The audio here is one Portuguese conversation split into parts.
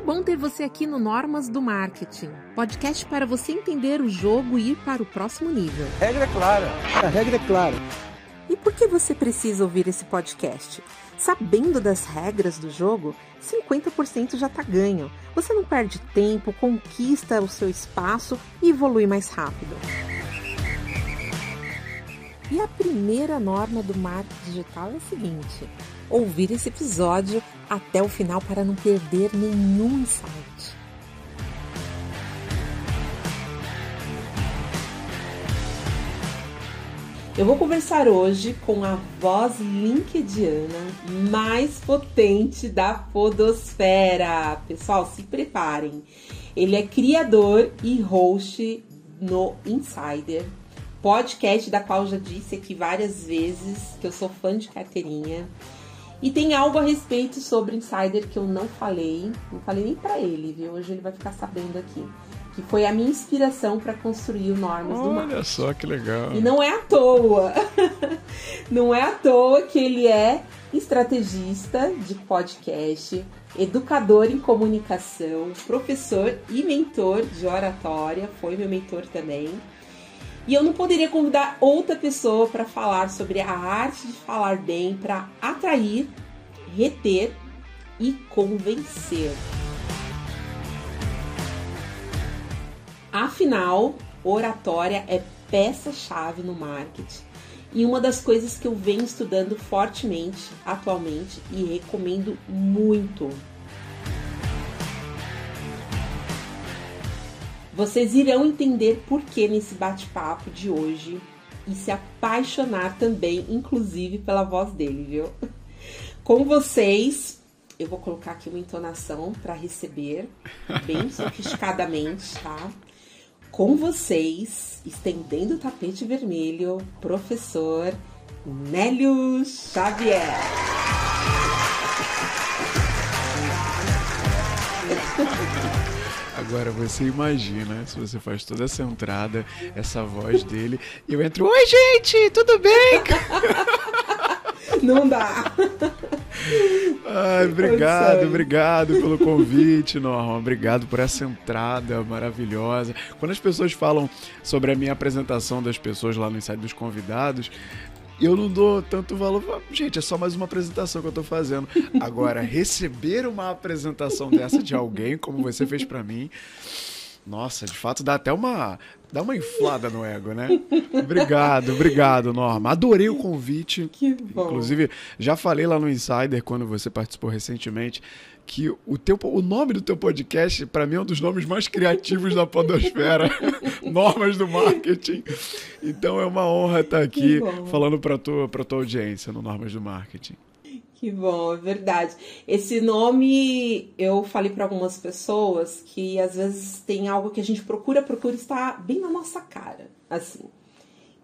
Que bom ter você aqui no Normas do Marketing, podcast para você entender o jogo e ir para o próximo nível. Regra é clara. A regra é clara. E por que você precisa ouvir esse podcast? Sabendo das regras do jogo, 50% já está ganho. Você não perde tempo, conquista o seu espaço e evolui mais rápido. E a primeira norma do marketing digital é a seguinte: ouvir esse episódio até o final para não perder nenhum insight. Eu vou conversar hoje com a voz linkediana mais potente da Podosfera. Pessoal, se preparem. Ele é criador e host no Insider, podcast da qual já disse aqui várias vezes que eu sou fã de carteirinha. E tem algo a respeito sobre Insider que eu não falei, não falei nem para ele, viu? Hoje ele vai ficar sabendo aqui. Que foi a minha inspiração para construir o Normas Olha do Mar. Olha só que legal. E não é à toa. não é à toa que ele é estrategista de podcast, educador em comunicação, professor e mentor de oratória, foi meu mentor também. E eu não poderia convidar outra pessoa para falar sobre a arte de falar bem para atrair, reter e convencer. Afinal, oratória é peça-chave no marketing e uma das coisas que eu venho estudando fortemente atualmente e recomendo muito. Vocês irão entender por que nesse bate-papo de hoje e se apaixonar também, inclusive, pela voz dele, viu? Com vocês, eu vou colocar aqui uma entonação para receber, bem sofisticadamente, tá? Com vocês, estendendo o tapete vermelho, professor Nélio Xavier. Agora você imagina se você faz toda essa entrada, essa voz dele, e eu entro, oi gente, tudo bem? Não dá. Ai, obrigado, obrigado pelo convite, Norma. Obrigado por essa entrada maravilhosa. Quando as pessoas falam sobre a minha apresentação das pessoas lá no ensaio dos convidados, eu não dou tanto valor. Gente, é só mais uma apresentação que eu tô fazendo. Agora, receber uma apresentação dessa de alguém, como você fez para mim, nossa, de fato dá até uma. Dá uma inflada no ego, né? Obrigado, obrigado, Norma. Adorei o convite. Que bom. Inclusive, já falei lá no Insider, quando você participou recentemente, que o, teu, o nome do teu podcast, para mim, é um dos nomes mais criativos da podosfera. Normas do marketing. Então é uma honra estar aqui falando para tua, tua audiência no Normas do Marketing. Que bom, é verdade. Esse nome eu falei para algumas pessoas que às vezes tem algo que a gente procura, procura está bem na nossa cara, assim.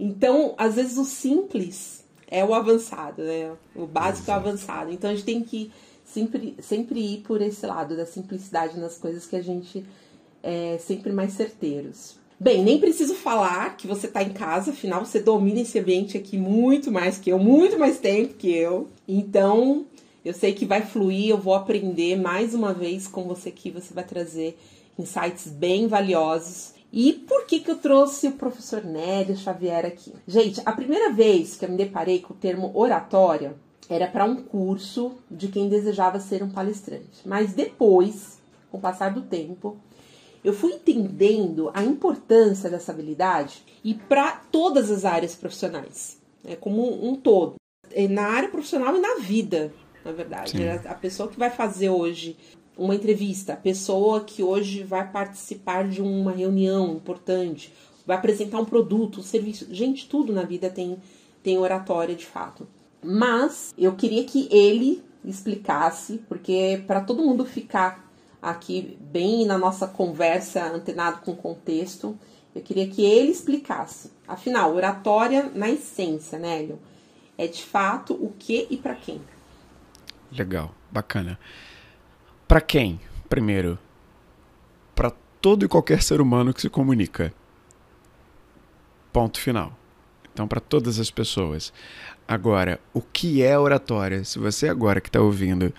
Então, às vezes o simples é o avançado, né? O básico é o avançado. Então a gente tem que sempre, sempre ir por esse lado da simplicidade nas coisas que a gente é sempre mais certeiros. Bem, nem preciso falar que você está em casa, afinal você domina esse ambiente aqui muito mais que eu, muito mais tempo que eu. Então, eu sei que vai fluir, eu vou aprender mais uma vez com você aqui, você vai trazer insights bem valiosos. E por que, que eu trouxe o professor Nélio Xavier aqui? Gente, a primeira vez que eu me deparei com o termo oratória era para um curso de quem desejava ser um palestrante. Mas depois, com o passar do tempo, eu fui entendendo a importância dessa habilidade e para todas as áreas profissionais, né, como um, todo, é, na área profissional e na vida, na verdade. É a pessoa que vai fazer hoje uma entrevista, a pessoa que hoje vai participar de uma reunião importante, vai apresentar um produto, um serviço, gente, tudo na vida tem tem oratória de fato. Mas eu queria que ele explicasse, porque para todo mundo ficar aqui bem na nossa conversa, antenado com contexto, eu queria que ele explicasse. Afinal, oratória na essência, né, Hélio? É de fato o que e para quem? Legal, bacana. Para quem? Primeiro, para todo e qualquer ser humano que se comunica. Ponto final. Então, para todas as pessoas. Agora, o que é oratória? Se você agora que está ouvindo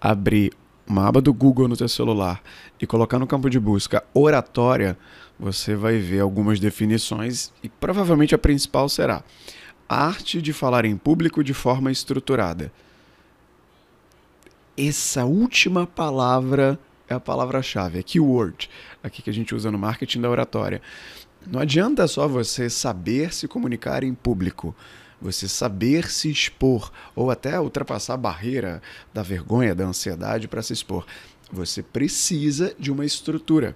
abrir uma aba do Google no seu celular e colocar no campo de busca oratória, você vai ver algumas definições e provavelmente a principal será arte de falar em público de forma estruturada. Essa última palavra é a palavra-chave, é keyword, aqui que a gente usa no marketing da oratória. Não adianta só você saber se comunicar em público, você saber se expor ou até ultrapassar a barreira da vergonha, da ansiedade para se expor. Você precisa de uma estrutura.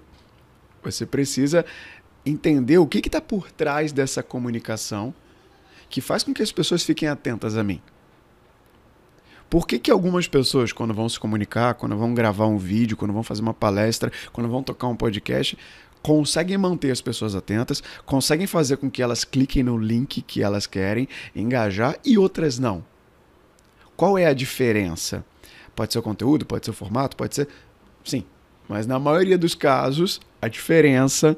Você precisa entender o que está por trás dessa comunicação que faz com que as pessoas fiquem atentas a mim. Por que, que algumas pessoas, quando vão se comunicar, quando vão gravar um vídeo, quando vão fazer uma palestra, quando vão tocar um podcast, conseguem manter as pessoas atentas, conseguem fazer com que elas cliquem no link que elas querem engajar e outras não? Qual é a diferença? Pode ser o conteúdo, pode ser o formato, pode ser. Sim, mas na maioria dos casos, a diferença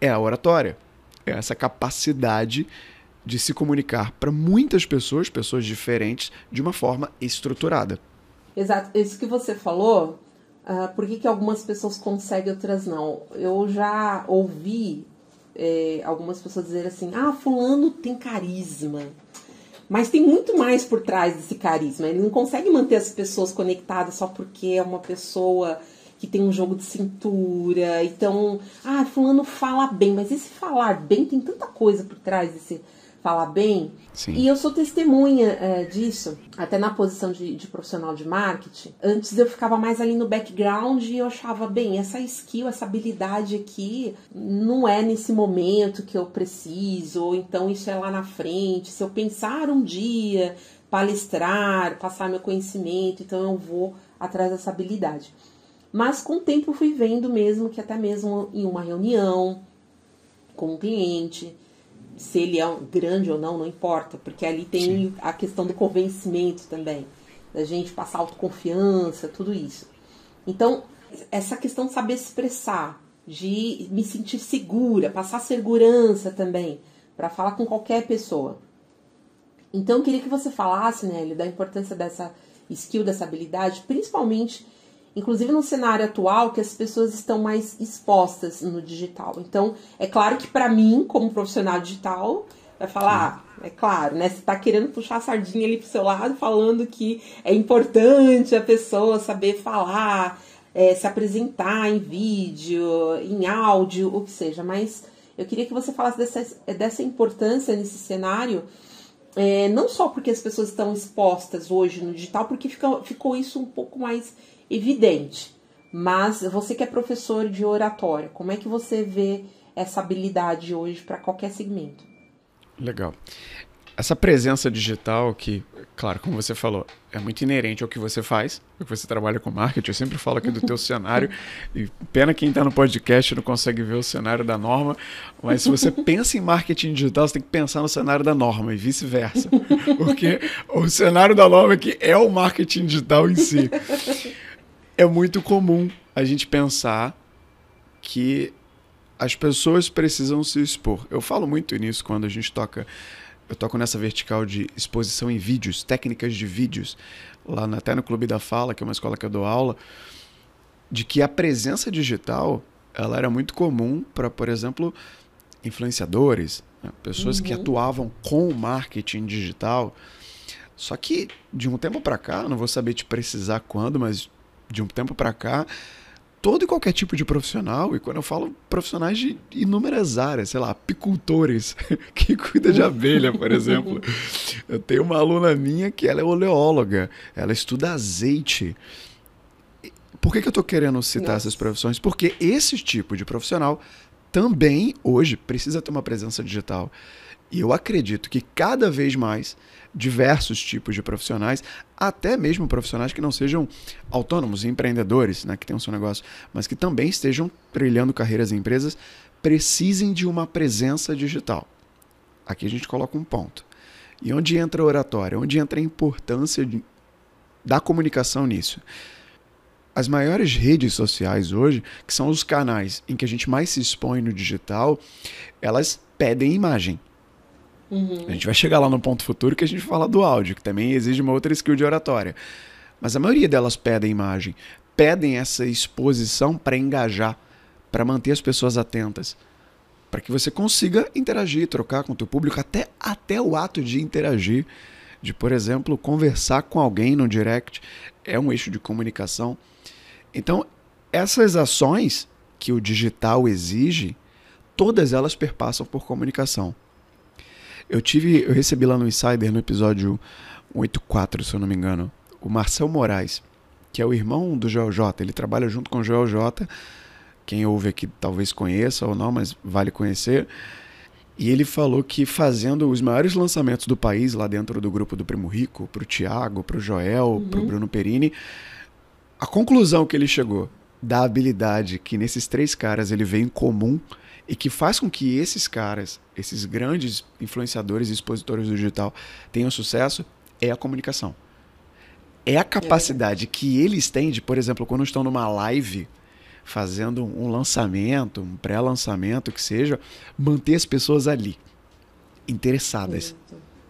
é a oratória. É essa capacidade de se comunicar para muitas pessoas, pessoas diferentes, de uma forma estruturada. Exato. Isso que você falou, uh, por que, que algumas pessoas conseguem, outras não? Eu já ouvi é, algumas pessoas dizer assim: ah, Fulano tem carisma. Mas tem muito mais por trás desse carisma. Ele não consegue manter as pessoas conectadas só porque é uma pessoa que tem um jogo de cintura. Então, ah, fulano fala bem, mas esse falar bem tem tanta coisa por trás desse falar bem. Sim. E eu sou testemunha é, disso, até na posição de, de, profissional de marketing. Antes eu ficava mais ali no background e eu achava, bem, essa skill, essa habilidade aqui não é nesse momento que eu preciso, ou então isso é lá na frente. Se eu pensar um dia, palestrar, passar meu conhecimento, então eu vou atrás dessa habilidade. Mas com o tempo eu fui vendo mesmo que até mesmo em uma reunião com um cliente, se ele é grande ou não, não importa, porque ali tem Sim. a questão do convencimento também, da gente passar autoconfiança, tudo isso. Então, essa questão de saber expressar, de me sentir segura, passar segurança também, para falar com qualquer pessoa. Então, eu queria que você falasse, Nélio, da importância dessa skill, dessa habilidade, principalmente inclusive no cenário atual que as pessoas estão mais expostas no digital. Então, é claro que para mim, como profissional digital, vai falar, ah, é claro, né? Você está querendo puxar a sardinha ali pro seu lado, falando que é importante a pessoa saber falar, é, se apresentar em vídeo, em áudio, o que seja. Mas eu queria que você falasse dessa, dessa importância nesse cenário. É, não só porque as pessoas estão expostas hoje no digital, porque fica, ficou isso um pouco mais evidente. Mas você que é professor de oratória, como é que você vê essa habilidade hoje para qualquer segmento? Legal. Essa presença digital que, claro, como você falou, é muito inerente ao que você faz, porque você trabalha com marketing, eu sempre falo aqui do teu cenário, e pena quem está no podcast não consegue ver o cenário da norma, mas se você pensa em marketing digital, você tem que pensar no cenário da norma e vice-versa, porque o cenário da norma aqui é o marketing digital em si é muito comum a gente pensar que as pessoas precisam se expor. Eu falo muito nisso quando a gente toca. Eu toco nessa vertical de exposição em vídeos, técnicas de vídeos, lá até no Clube da Fala, que é uma escola que eu dou aula, de que a presença digital ela era muito comum para, por exemplo, influenciadores, né? pessoas uhum. que atuavam com o marketing digital. Só que de um tempo para cá, não vou saber te precisar quando, mas de um tempo para cá, todo e qualquer tipo de profissional, e quando eu falo profissionais de inúmeras áreas, sei lá, apicultores, que cuida de abelha, por exemplo. Eu tenho uma aluna minha que ela é oleóloga, ela estuda azeite. Por que, que eu estou querendo citar Nossa. essas profissões? Porque esse tipo de profissional também, hoje, precisa ter uma presença digital. E eu acredito que cada vez mais diversos tipos de profissionais, até mesmo profissionais que não sejam autônomos, empreendedores, né, que tenham seu negócio, mas que também estejam trilhando carreiras em empresas, precisem de uma presença digital. Aqui a gente coloca um ponto. E onde entra a oratória? Onde entra a importância de, da comunicação nisso? As maiores redes sociais hoje, que são os canais em que a gente mais se expõe no digital, elas pedem imagem. Uhum. A gente vai chegar lá no ponto futuro que a gente fala do áudio, que também exige uma outra skill de oratória. Mas a maioria delas pedem imagem, pedem essa exposição para engajar, para manter as pessoas atentas, para que você consiga interagir, trocar com o teu público, até, até o ato de interagir, de, por exemplo, conversar com alguém no direct, é um eixo de comunicação. Então, essas ações que o digital exige, todas elas perpassam por comunicação. Eu tive, eu recebi lá no Insider no episódio 84, se eu não me engano, o Marcel Moraes, que é o irmão do Joel J. Ele trabalha junto com o Joel J. Quem ouve aqui talvez conheça ou não, mas vale conhecer. E ele falou que fazendo os maiores lançamentos do país lá dentro do grupo do Primo Rico, para o Tiago, para o Joel, uhum. para o Bruno Perini, a conclusão que ele chegou da habilidade que nesses três caras ele vê em comum e que faz com que esses caras, esses grandes influenciadores e expositores do digital tenham sucesso é a comunicação. É a capacidade que eles têm de, por exemplo, quando estão numa live fazendo um lançamento, um pré-lançamento que seja, manter as pessoas ali interessadas,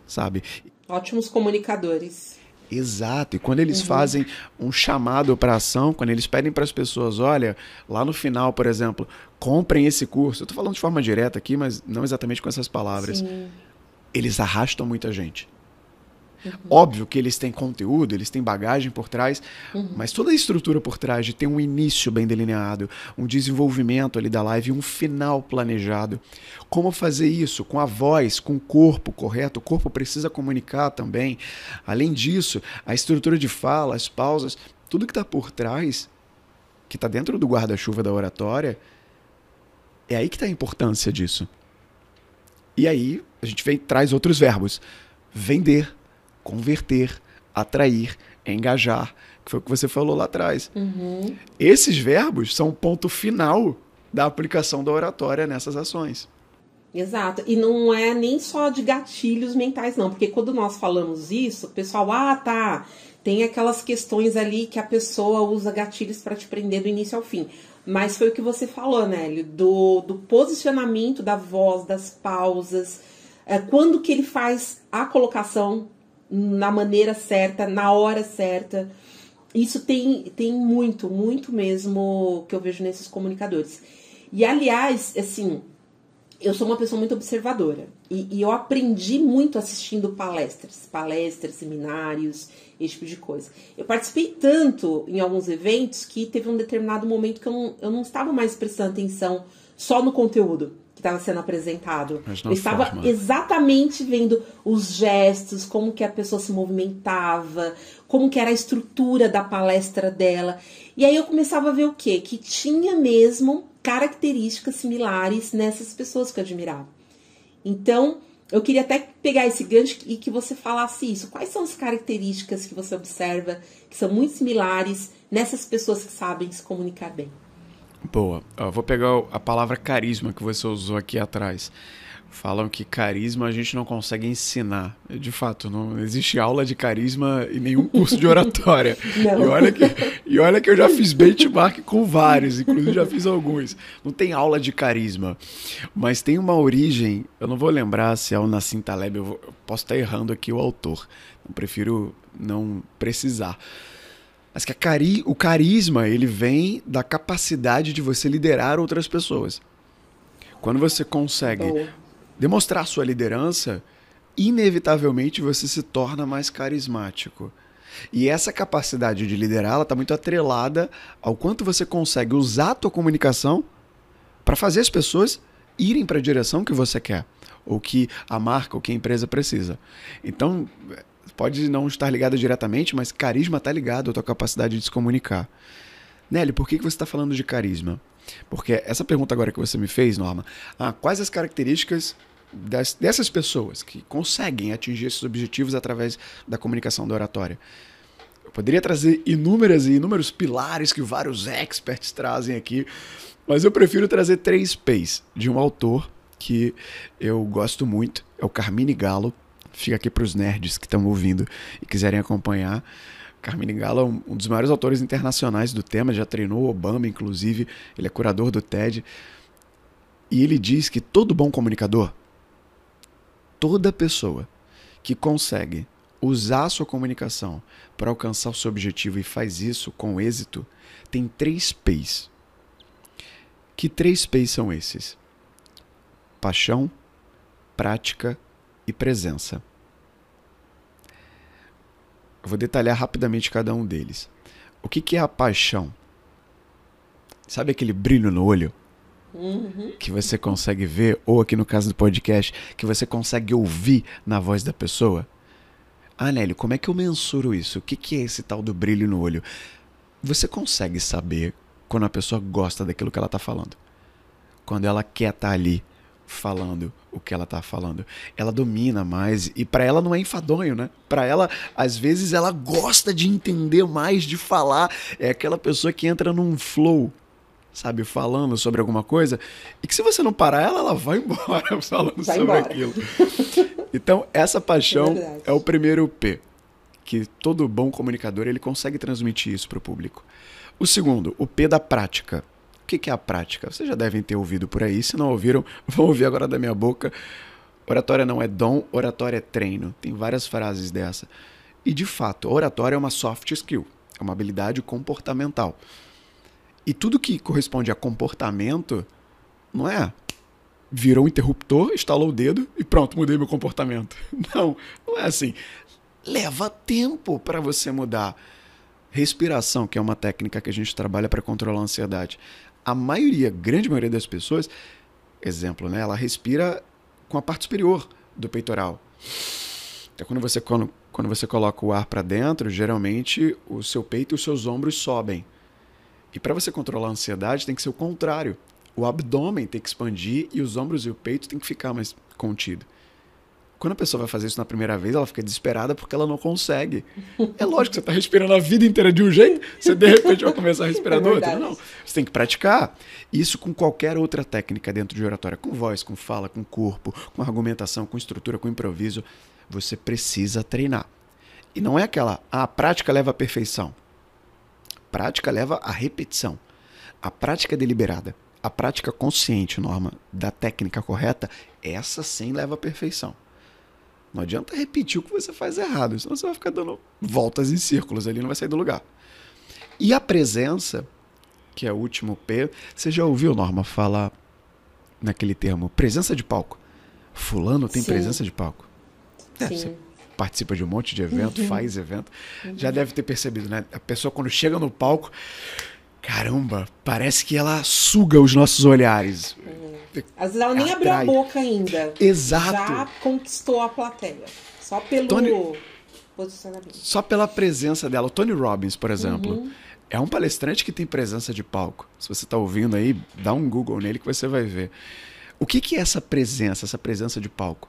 sabe? Ótimos comunicadores. Exato. E quando eles uhum. fazem um chamado para ação, quando eles pedem para as pessoas, olha, lá no final, por exemplo, comprem esse curso. Eu estou falando de forma direta aqui, mas não exatamente com essas palavras. Sim. Eles arrastam muita gente. Uhum. Óbvio que eles têm conteúdo, eles têm bagagem por trás, uhum. mas toda a estrutura por trás de ter um início bem delineado, um desenvolvimento ali da live, um final planejado. Como fazer isso? Com a voz, com o corpo correto. O corpo precisa comunicar também. Além disso, a estrutura de fala, as pausas, tudo que está por trás, que está dentro do guarda-chuva da oratória, é aí que está a importância disso. E aí a gente vem traz outros verbos: vender, converter, atrair, engajar, que foi o que você falou lá atrás. Uhum. Esses verbos são o ponto final da aplicação da oratória nessas ações. Exato. E não é nem só de gatilhos mentais, não. Porque quando nós falamos isso, o pessoal, ah, tá. Tem aquelas questões ali que a pessoa usa gatilhos para te prender do início ao fim. Mas foi o que você falou, Nélio, do, do posicionamento da voz, das pausas, é, quando que ele faz a colocação na maneira certa, na hora certa. Isso tem, tem muito, muito mesmo que eu vejo nesses comunicadores. E aliás, assim, eu sou uma pessoa muito observadora e, e, eu aprendi muito assistindo palestras, palestras, seminários, esse tipo de coisa. Eu participei tanto em alguns eventos que teve um determinado momento que eu não, eu não estava mais prestando atenção só no conteúdo estava sendo apresentado. Eu estava forma. exatamente vendo os gestos, como que a pessoa se movimentava, como que era a estrutura da palestra dela. E aí eu começava a ver o quê? Que tinha mesmo características similares nessas pessoas que eu admirava. Então, eu queria até pegar esse gancho e que você falasse isso. Quais são as características que você observa que são muito similares nessas pessoas que sabem se comunicar bem? Boa. Eu vou pegar a palavra carisma que você usou aqui atrás. Falam que carisma a gente não consegue ensinar. De fato, não existe aula de carisma e nenhum curso de oratória. e, olha que, e olha que eu já fiz benchmark com vários, inclusive já fiz alguns. Não tem aula de carisma. Mas tem uma origem, eu não vou lembrar se é o Nassim Taleb, eu, vou, eu posso estar errando aqui o autor. Eu prefiro não precisar mas que cari o carisma ele vem da capacidade de você liderar outras pessoas. Quando você consegue Boa. demonstrar sua liderança, inevitavelmente você se torna mais carismático. E essa capacidade de liderar está muito atrelada ao quanto você consegue usar a tua comunicação para fazer as pessoas irem para a direção que você quer, ou que a marca, ou que a empresa precisa. Então, pode não estar ligado diretamente, mas carisma está ligado à tua capacidade de se comunicar. Nelly, por que, que você está falando de carisma? Porque essa pergunta agora que você me fez, Norma, ah, quais as características das, dessas pessoas que conseguem atingir esses objetivos através da comunicação da oratória? Eu poderia trazer inúmeras e inúmeros pilares que vários experts trazem aqui, mas eu prefiro trazer três P's de um autor que eu gosto muito, é o Carmine Gallo, Fica aqui para os nerds que estão ouvindo e quiserem acompanhar. Carmine Gallo é um, dos maiores autores internacionais do tema, já treinou Obama, inclusive, ele é curador do TED. E ele diz que todo bom comunicador, toda pessoa que consegue usar a sua comunicação para alcançar o seu objetivo e faz isso com êxito, tem três P's. Que três P's são esses? Paixão, prática e presença. Eu vou detalhar rapidamente cada um deles. O que, que é a paixão? Sabe aquele brilho no olho? Uhum. Que você consegue ver, ou aqui no caso do podcast, que você consegue ouvir na voz da pessoa? Ah, Nélio, como é que eu mensuro isso? O que, que é esse tal do brilho no olho? Você consegue saber quando a pessoa gosta daquilo que ela está falando. Quando ela quer estar tá ali falando o que ela tá falando. Ela domina mais e para ela não é enfadonho, né? Para ela, às vezes ela gosta de entender mais, de falar. É aquela pessoa que entra num flow, sabe, falando sobre alguma coisa, e que se você não parar ela, ela vai embora falando vai sobre embora. aquilo. Então, essa paixão é, é o primeiro P, que todo bom comunicador ele consegue transmitir isso para o público. O segundo, o P da prática que, que é a prática? Vocês já devem ter ouvido por aí. Se não ouviram, vão ouvir agora da minha boca. Oratória não é dom, oratória é treino. Tem várias frases dessa. E de fato, oratória é uma soft skill, é uma habilidade comportamental. E tudo que corresponde a comportamento não é virou um interruptor, instalou o dedo e pronto, mudei meu comportamento. Não, não é assim. Leva tempo para você mudar. Respiração, que é uma técnica que a gente trabalha para controlar a ansiedade a maioria, grande maioria das pessoas, exemplo, né? Ela respira com a parte superior do peitoral. Então, quando você, quando, quando você coloca o ar para dentro, geralmente o seu peito e os seus ombros sobem. E para você controlar a ansiedade, tem que ser o contrário. O abdômen tem que expandir e os ombros e o peito tem que ficar mais contido. Quando a pessoa vai fazer isso na primeira vez, ela fica desesperada porque ela não consegue. É lógico que você está respirando a vida inteira de um jeito, você de repente vai começar a respirar é do outro. Não, você tem que praticar. Isso com qualquer outra técnica dentro de oratória, com voz, com fala, com corpo, com argumentação, com estrutura, com improviso. Você precisa treinar. E não é aquela, ah, a prática leva à perfeição. Prática leva à repetição. A prática deliberada, a prática consciente, norma, da técnica correta, essa sim leva à perfeição. Não adianta repetir o que você faz errado, senão você vai ficar dando voltas em círculos ali, não vai sair do lugar. E a presença, que é o último P, você já ouviu Norma falar naquele termo presença de palco? Fulano tem Sim. presença de palco. É, você participa de um monte de evento, uhum. faz evento. Uhum. Já deve ter percebido, né? A pessoa quando chega no palco, caramba, parece que ela suga os nossos olhares. Uhum. Às vezes ela nem atrai. abriu a boca ainda. Exato. Já conquistou a plateia. Só pelo Tony, posicionamento. Só pela presença dela. O Tony Robbins, por exemplo, uhum. é um palestrante que tem presença de palco. Se você está ouvindo aí, dá um Google nele que você vai ver. O que, que é essa presença, essa presença de palco?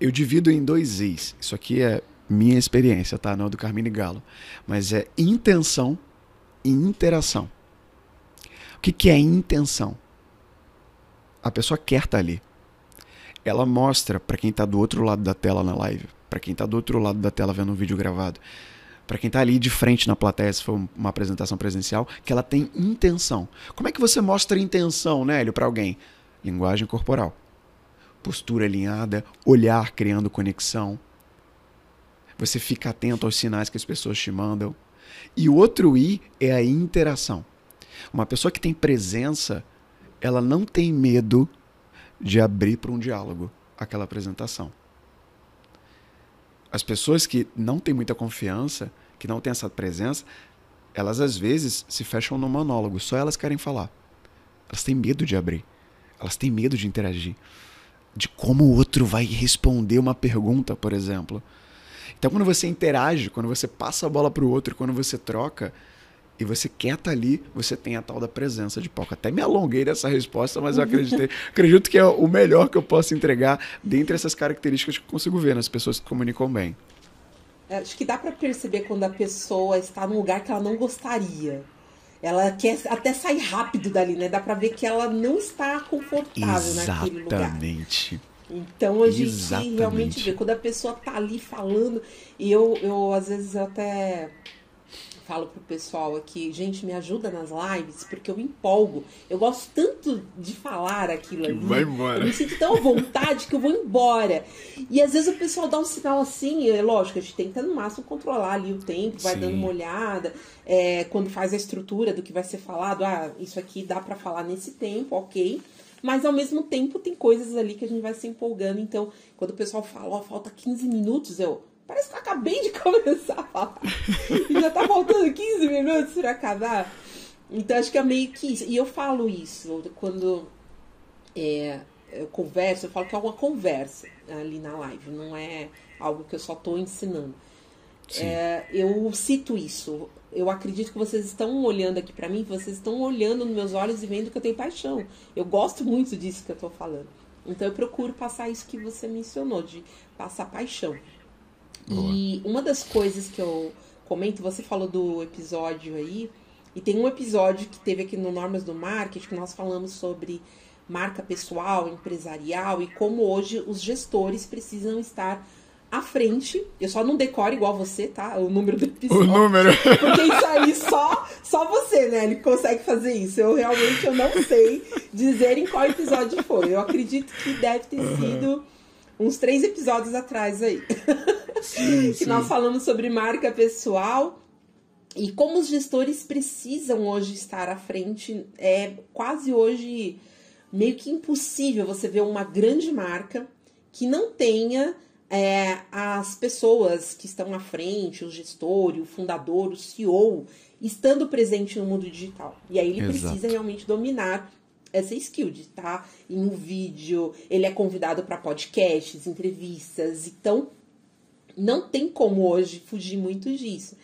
Eu divido em dois Is. Isso aqui é minha experiência, tá? Não é do Carmine Galo. Mas é intenção interação. O que, que é intenção? a pessoa quer estar tá ali. Ela mostra para quem está do outro lado da tela na live, para quem está do outro lado da tela vendo um vídeo gravado, para quem está ali de frente na plateia, se for uma apresentação presencial, que ela tem intenção. Como é que você mostra intenção, né, Hélio, para alguém? Linguagem corporal. Postura alinhada, olhar criando conexão. Você fica atento aos sinais que as pessoas te mandam. E o outro I é a interação. Uma pessoa que tem presença ela não tem medo de abrir para um diálogo aquela apresentação. As pessoas que não têm muita confiança, que não têm essa presença, elas às vezes se fecham no monólogo, só elas querem falar. Elas têm medo de abrir. Elas têm medo de interagir. De como o outro vai responder uma pergunta, por exemplo. Então, quando você interage, quando você passa a bola para o outro, quando você troca, e você quer estar tá ali, você tem a tal da presença de palco. Até me alonguei nessa resposta, mas eu acreditei, acredito que é o melhor que eu posso entregar dentre essas características que eu consigo ver nas pessoas que comunicam bem. É, acho que dá para perceber quando a pessoa está num lugar que ela não gostaria. Ela quer até sair rápido dali, né? Dá para ver que ela não está confortável Exatamente. naquele lugar. Exatamente. Então a gente Exatamente. realmente vê quando a pessoa tá ali falando, e eu, eu às vezes eu até falo pro pessoal aqui, gente, me ajuda nas lives, porque eu me empolgo. Eu gosto tanto de falar aquilo que ali. Vai embora. Eu me sinto tão à vontade que eu vou embora. E às vezes o pessoal dá um sinal assim, é lógico, a gente tenta no máximo controlar ali o tempo, vai Sim. dando uma olhada, é, quando faz a estrutura do que vai ser falado, ah, isso aqui dá para falar nesse tempo, ok. Mas ao mesmo tempo tem coisas ali que a gente vai se empolgando. Então, quando o pessoal fala, ó, falta 15 minutos, eu. Parece que eu acabei de começar a falar. e já tá faltando 15 minutos para acabar. Então acho que é meio que isso. E eu falo isso quando é, eu converso, eu falo que é uma conversa ali na live, não é algo que eu só tô ensinando. É, eu cito isso. Eu acredito que vocês estão olhando aqui para mim, vocês estão olhando nos meus olhos e vendo que eu tenho paixão. Eu gosto muito disso que eu tô falando. Então eu procuro passar isso que você mencionou, de passar paixão. Boa. E uma das coisas que eu comento, você falou do episódio aí, e tem um episódio que teve aqui no Normas do Marketing que nós falamos sobre marca pessoal, empresarial e como hoje os gestores precisam estar à frente. Eu só não decoro igual você, tá? O número do O episódio. número. Porque isso aí só, só você, né? Ele consegue fazer isso. Eu realmente eu não sei dizer em qual episódio foi. Eu acredito que deve ter sido uns três episódios atrás aí. Sim, que sim. nós falamos sobre marca pessoal e como os gestores precisam hoje estar à frente. É quase hoje meio que impossível você ver uma grande marca que não tenha é, as pessoas que estão à frente, o gestor, o fundador, o CEO, estando presente no mundo digital. E aí ele Exato. precisa realmente dominar essa skill de estar em um vídeo, ele é convidado para podcasts, entrevistas, então não tem como hoje fugir muito disso.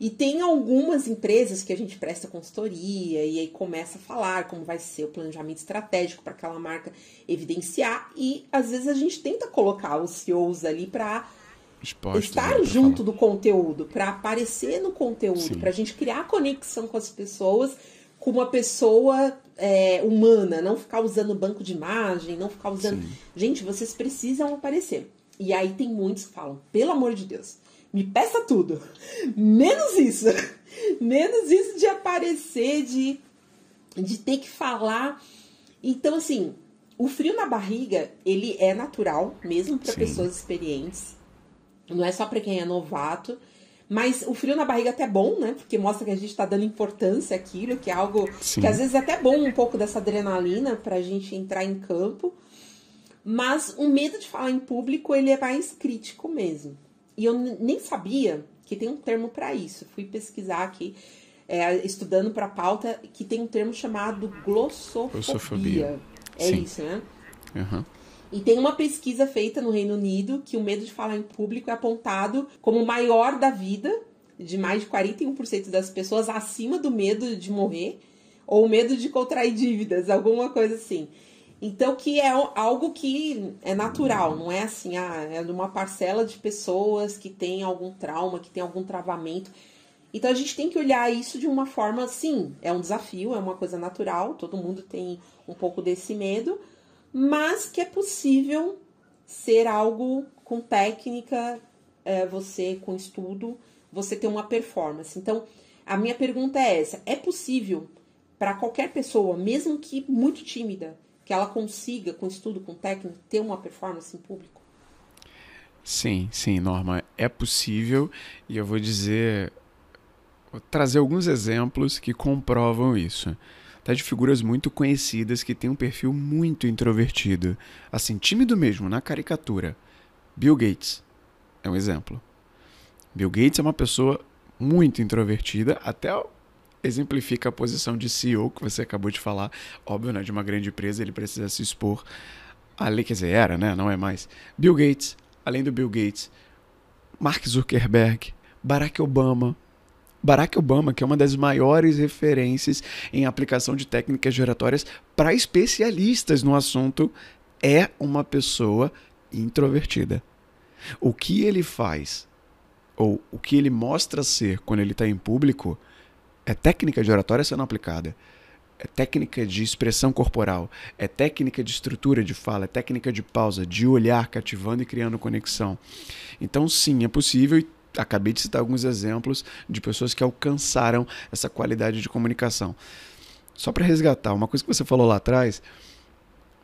E tem algumas empresas que a gente presta consultoria e aí começa a falar como vai ser o planejamento estratégico para aquela marca evidenciar e às vezes a gente tenta colocar os CEOs ali para estar né, pra junto falar. do conteúdo, para aparecer no conteúdo, para a gente criar conexão com as pessoas, com uma pessoa é, humana, não ficar usando banco de imagem, não ficar usando. Sim. Gente, vocês precisam aparecer. E aí tem muitos que falam, pelo amor de Deus, me peça tudo. Menos isso. Menos isso de aparecer, de, de ter que falar. Então, assim, o frio na barriga, ele é natural, mesmo para pessoas experientes. Não é só para quem é novato. Mas o frio na barriga é até bom, né? Porque mostra que a gente tá dando importância àquilo, que é algo Sim. que às vezes é até bom um pouco dessa adrenalina pra gente entrar em campo. Mas o medo de falar em público, ele é mais crítico mesmo. E eu nem sabia que tem um termo pra isso. Fui pesquisar aqui, é, estudando pra pauta, que tem um termo chamado glossofobia. Glossofobia. É Sim. isso, né? Aham. E tem uma pesquisa feita no Reino Unido que o medo de falar em público é apontado como o maior da vida, de mais de 41% das pessoas, acima do medo de morrer ou o medo de contrair dívidas, alguma coisa assim. Então, que é algo que é natural, não é assim, ah, é de uma parcela de pessoas que tem algum trauma, que tem algum travamento. Então, a gente tem que olhar isso de uma forma, sim, é um desafio, é uma coisa natural, todo mundo tem um pouco desse medo, mas que é possível ser algo com técnica, é, você com estudo, você ter uma performance. Então, a minha pergunta é essa: é possível para qualquer pessoa, mesmo que muito tímida, que ela consiga, com estudo, com técnica, ter uma performance em público? Sim, sim, Norma, é possível e eu vou dizer, vou trazer alguns exemplos que comprovam isso. Tá de figuras muito conhecidas que têm um perfil muito introvertido, assim, tímido mesmo, na caricatura. Bill Gates é um exemplo. Bill Gates é uma pessoa muito introvertida, até exemplifica a posição de CEO que você acabou de falar. Óbvio, né, de uma grande empresa, ele precisa se expor. Ali, quer dizer, era, né? Não é mais. Bill Gates, além do Bill Gates, Mark Zuckerberg, Barack Obama. Barack Obama, que é uma das maiores referências em aplicação de técnicas giratórias para especialistas no assunto, é uma pessoa introvertida. O que ele faz, ou o que ele mostra ser quando ele está em público, é técnica de oratória sendo aplicada. É técnica de expressão corporal, é técnica de estrutura de fala, é técnica de pausa, de olhar cativando e criando conexão. Então, sim, é possível e acabei de citar alguns exemplos de pessoas que alcançaram essa qualidade de comunicação. Só para resgatar, uma coisa que você falou lá atrás,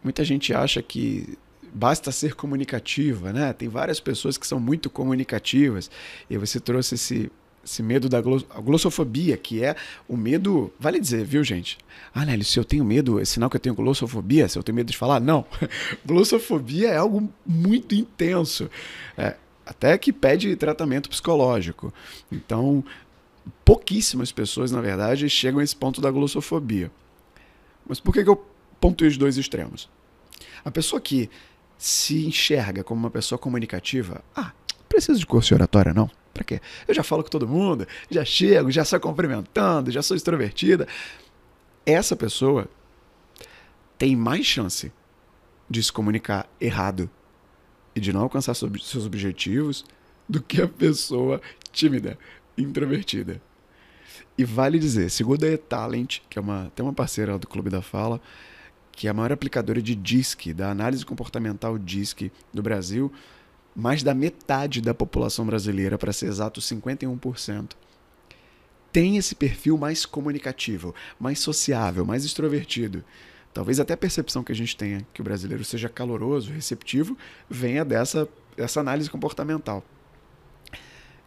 muita gente acha que basta ser comunicativa, né? Tem várias pessoas que são muito comunicativas e você trouxe esse esse medo da glossofobia, que é o medo. Vale dizer, viu, gente? Ah, Nelly, se eu tenho medo, é sinal que eu tenho glossofobia? Se eu tenho medo de falar? Não. glossofobia é algo muito intenso. É, até que pede tratamento psicológico. Então, pouquíssimas pessoas, na verdade, chegam a esse ponto da glossofobia. Mas por que, que eu pontuei os dois extremos? A pessoa que se enxerga como uma pessoa comunicativa, ah, preciso de curso de oratória, não. Pra quê? Eu já falo com todo mundo, já chego, já sou cumprimentando, já sou extrovertida. Essa pessoa tem mais chance de se comunicar errado e de não alcançar seus objetivos do que a pessoa tímida, introvertida. E vale dizer, segundo a E-Talent, que é uma, tem uma parceira do Clube da Fala, que é a maior aplicadora de DISC, da análise comportamental DISC do Brasil, mais da metade da população brasileira, para ser exato 51%, tem esse perfil mais comunicativo, mais sociável, mais extrovertido. Talvez até a percepção que a gente tenha que o brasileiro seja caloroso, receptivo, venha dessa, dessa análise comportamental.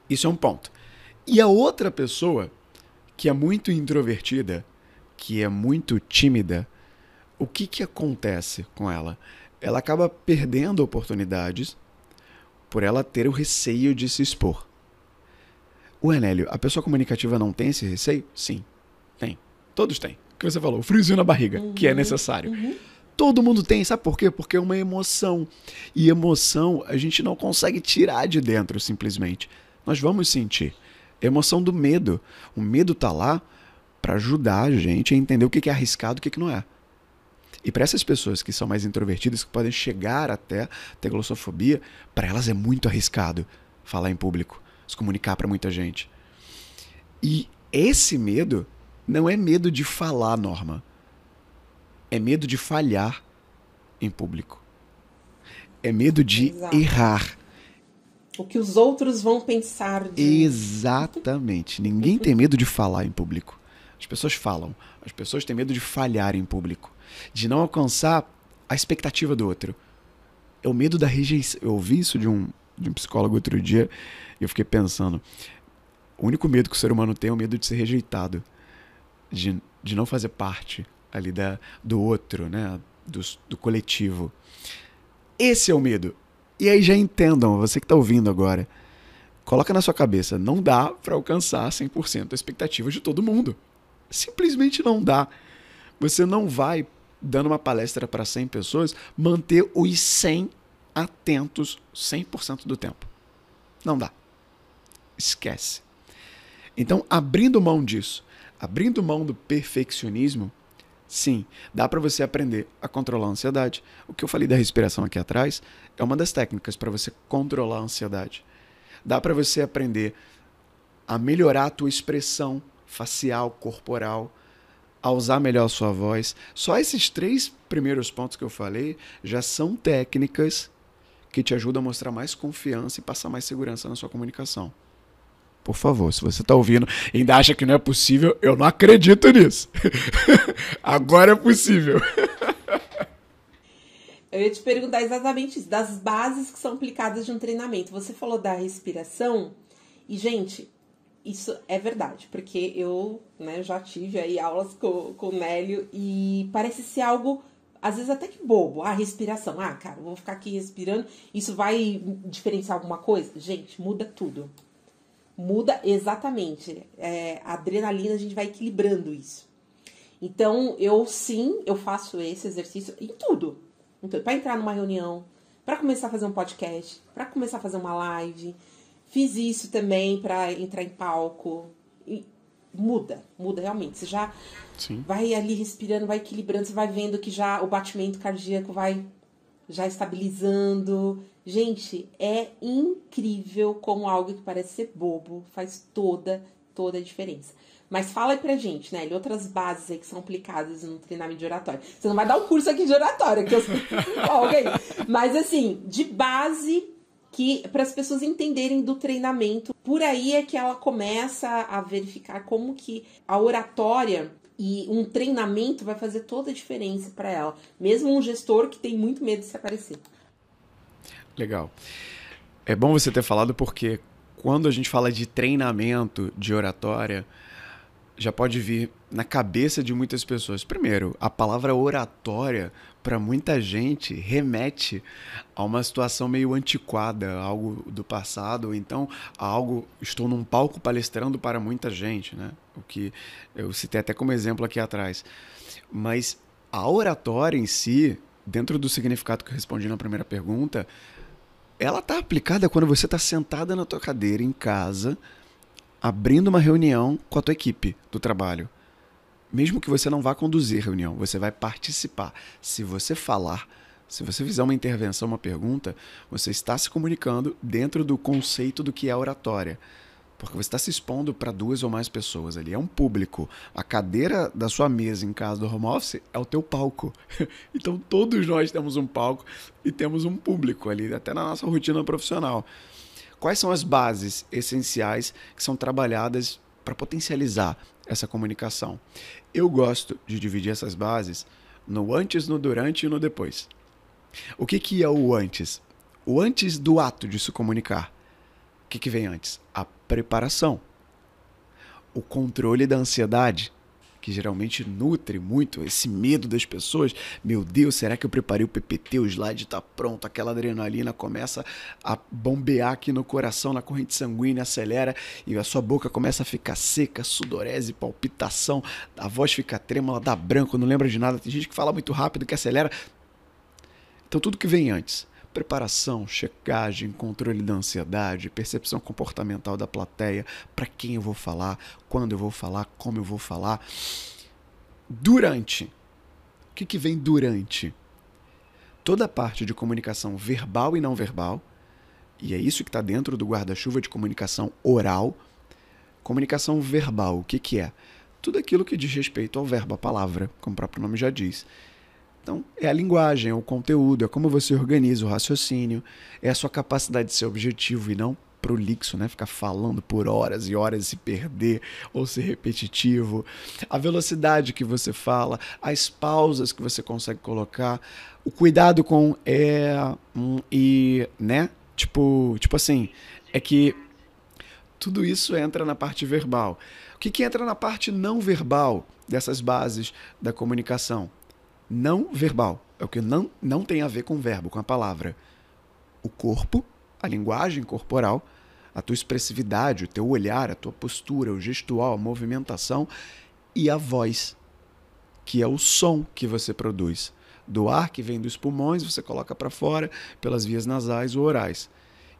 Isso é um ponto. E a outra pessoa, que é muito introvertida, que é muito tímida, o que, que acontece com ela? Ela acaba perdendo oportunidades por ela ter o receio de se expor. O Enélio, a pessoa comunicativa não tem esse receio? Sim, tem. Todos têm. O que você falou, o friozinho na barriga, uhum, que é uhum. necessário. Uhum. Todo mundo tem, sabe por quê? Porque é uma emoção. E emoção a gente não consegue tirar de dentro simplesmente. Nós vamos sentir. Emoção do medo. O medo tá lá para ajudar a gente a entender o que é arriscado e o que não é. E para essas pessoas que são mais introvertidas, que podem chegar até ter glossofobia, para elas é muito arriscado falar em público, se comunicar para muita gente. E esse medo não é medo de falar norma, é medo de falhar em público. É medo de Exato. errar. O que os outros vão pensar de... Exatamente. Ninguém tem medo de falar em público. As pessoas falam. As pessoas têm medo de falhar em público de não alcançar a expectativa do outro. É o medo da rejeição. Eu ouvi isso de um, de um psicólogo outro dia e eu fiquei pensando: o único medo que o ser humano tem é o medo de ser rejeitado, de, de não fazer parte ali da, do outro, né? do, do coletivo. Esse é o medo. E aí já entendam, você que está ouvindo agora. Coloca na sua cabeça, não dá para alcançar 100% a expectativa de todo mundo. Simplesmente não dá. Você não vai dando uma palestra para 100 pessoas, manter os 100 atentos 100% do tempo. Não dá. Esquece. Então, abrindo mão disso, abrindo mão do perfeccionismo, sim, dá para você aprender a controlar a ansiedade. O que eu falei da respiração aqui atrás é uma das técnicas para você controlar a ansiedade. Dá para você aprender a melhorar a tua expressão facial, corporal, a usar melhor a sua voz. Só esses três primeiros pontos que eu falei já são técnicas que te ajudam a mostrar mais confiança e passar mais segurança na sua comunicação. Por favor, se você está ouvindo e ainda acha que não é possível, eu não acredito nisso. Agora é possível. Eu ia te perguntar exatamente isso, das bases que são aplicadas de um treinamento. Você falou da respiração, e, gente, isso é verdade, porque eu né, já tive aí aulas com, com o Nélio e parece ser algo, às vezes até que bobo. Ah, respiração. Ah, cara, vou ficar aqui respirando. Isso vai diferenciar alguma coisa? Gente, muda tudo. Muda exatamente. É, a adrenalina, a gente vai equilibrando isso. Então, eu sim, eu faço esse exercício em tudo. Então, para entrar numa reunião, para começar a fazer um podcast, para começar a fazer uma live, Fiz isso também para entrar em palco. E muda, muda realmente. Você já Sim. vai ali respirando, vai equilibrando, você vai vendo que já o batimento cardíaco vai já estabilizando. Gente, é incrível como algo que parece ser bobo faz toda, toda a diferença. Mas fala aí pra gente, né? Outras bases aí que são aplicadas no treinamento de oratória. Você não vai dar um curso aqui de oratória, que eu sou aí. Mas assim, de base que para as pessoas entenderem do treinamento. Por aí é que ela começa a verificar como que a oratória e um treinamento vai fazer toda a diferença para ela, mesmo um gestor que tem muito medo de se aparecer. Legal. É bom você ter falado porque quando a gente fala de treinamento de oratória, já pode vir na cabeça de muitas pessoas. Primeiro, a palavra oratória, para muita gente, remete a uma situação meio antiquada, algo do passado, ou então algo. Estou num palco palestrando para muita gente, né? O que eu citei até como exemplo aqui atrás. Mas a oratória em si, dentro do significado que eu respondi na primeira pergunta, ela está aplicada quando você está sentada na tua cadeira em casa abrindo uma reunião com a tua equipe do trabalho. Mesmo que você não vá conduzir a reunião, você vai participar. Se você falar, se você fizer uma intervenção, uma pergunta, você está se comunicando dentro do conceito do que é oratória. Porque você está se expondo para duas ou mais pessoas ali. É um público. A cadeira da sua mesa em casa do home office é o teu palco. então todos nós temos um palco e temos um público ali, até na nossa rotina profissional. Quais são as bases essenciais que são trabalhadas para potencializar essa comunicação? Eu gosto de dividir essas bases no antes, no durante e no depois. O que, que é o antes? O antes do ato de se comunicar. O que, que vem antes? A preparação. O controle da ansiedade que geralmente nutre muito esse medo das pessoas. Meu Deus, será que eu preparei o PPT, o slide está pronto, aquela adrenalina começa a bombear aqui no coração, na corrente sanguínea, acelera e a sua boca começa a ficar seca, sudorese, palpitação, a voz fica trêmula, dá branco, não lembra de nada. Tem gente que fala muito rápido, que acelera. Então tudo que vem antes preparação, checagem, controle da ansiedade, percepção comportamental da plateia, para quem eu vou falar, quando eu vou falar, como eu vou falar. Durante. O que, que vem durante? Toda a parte de comunicação verbal e não verbal, e é isso que está dentro do guarda-chuva de comunicação oral. Comunicação verbal, o que, que é? Tudo aquilo que diz respeito ao verbo, a palavra, como o próprio nome já diz. Então, é a linguagem, é o conteúdo, é como você organiza o raciocínio, é a sua capacidade de ser objetivo e não prolixo, né? Ficar falando por horas e horas e se perder ou ser repetitivo. A velocidade que você fala, as pausas que você consegue colocar, o cuidado com é um, e, né? Tipo, tipo assim, é que tudo isso entra na parte verbal. O que, que entra na parte não verbal dessas bases da comunicação? Não verbal. É o que não, não tem a ver com o verbo, com a palavra. O corpo, a linguagem corporal, a tua expressividade, o teu olhar, a tua postura, o gestual, a movimentação e a voz, que é o som que você produz. Do ar que vem dos pulmões, você coloca para fora pelas vias nasais ou orais.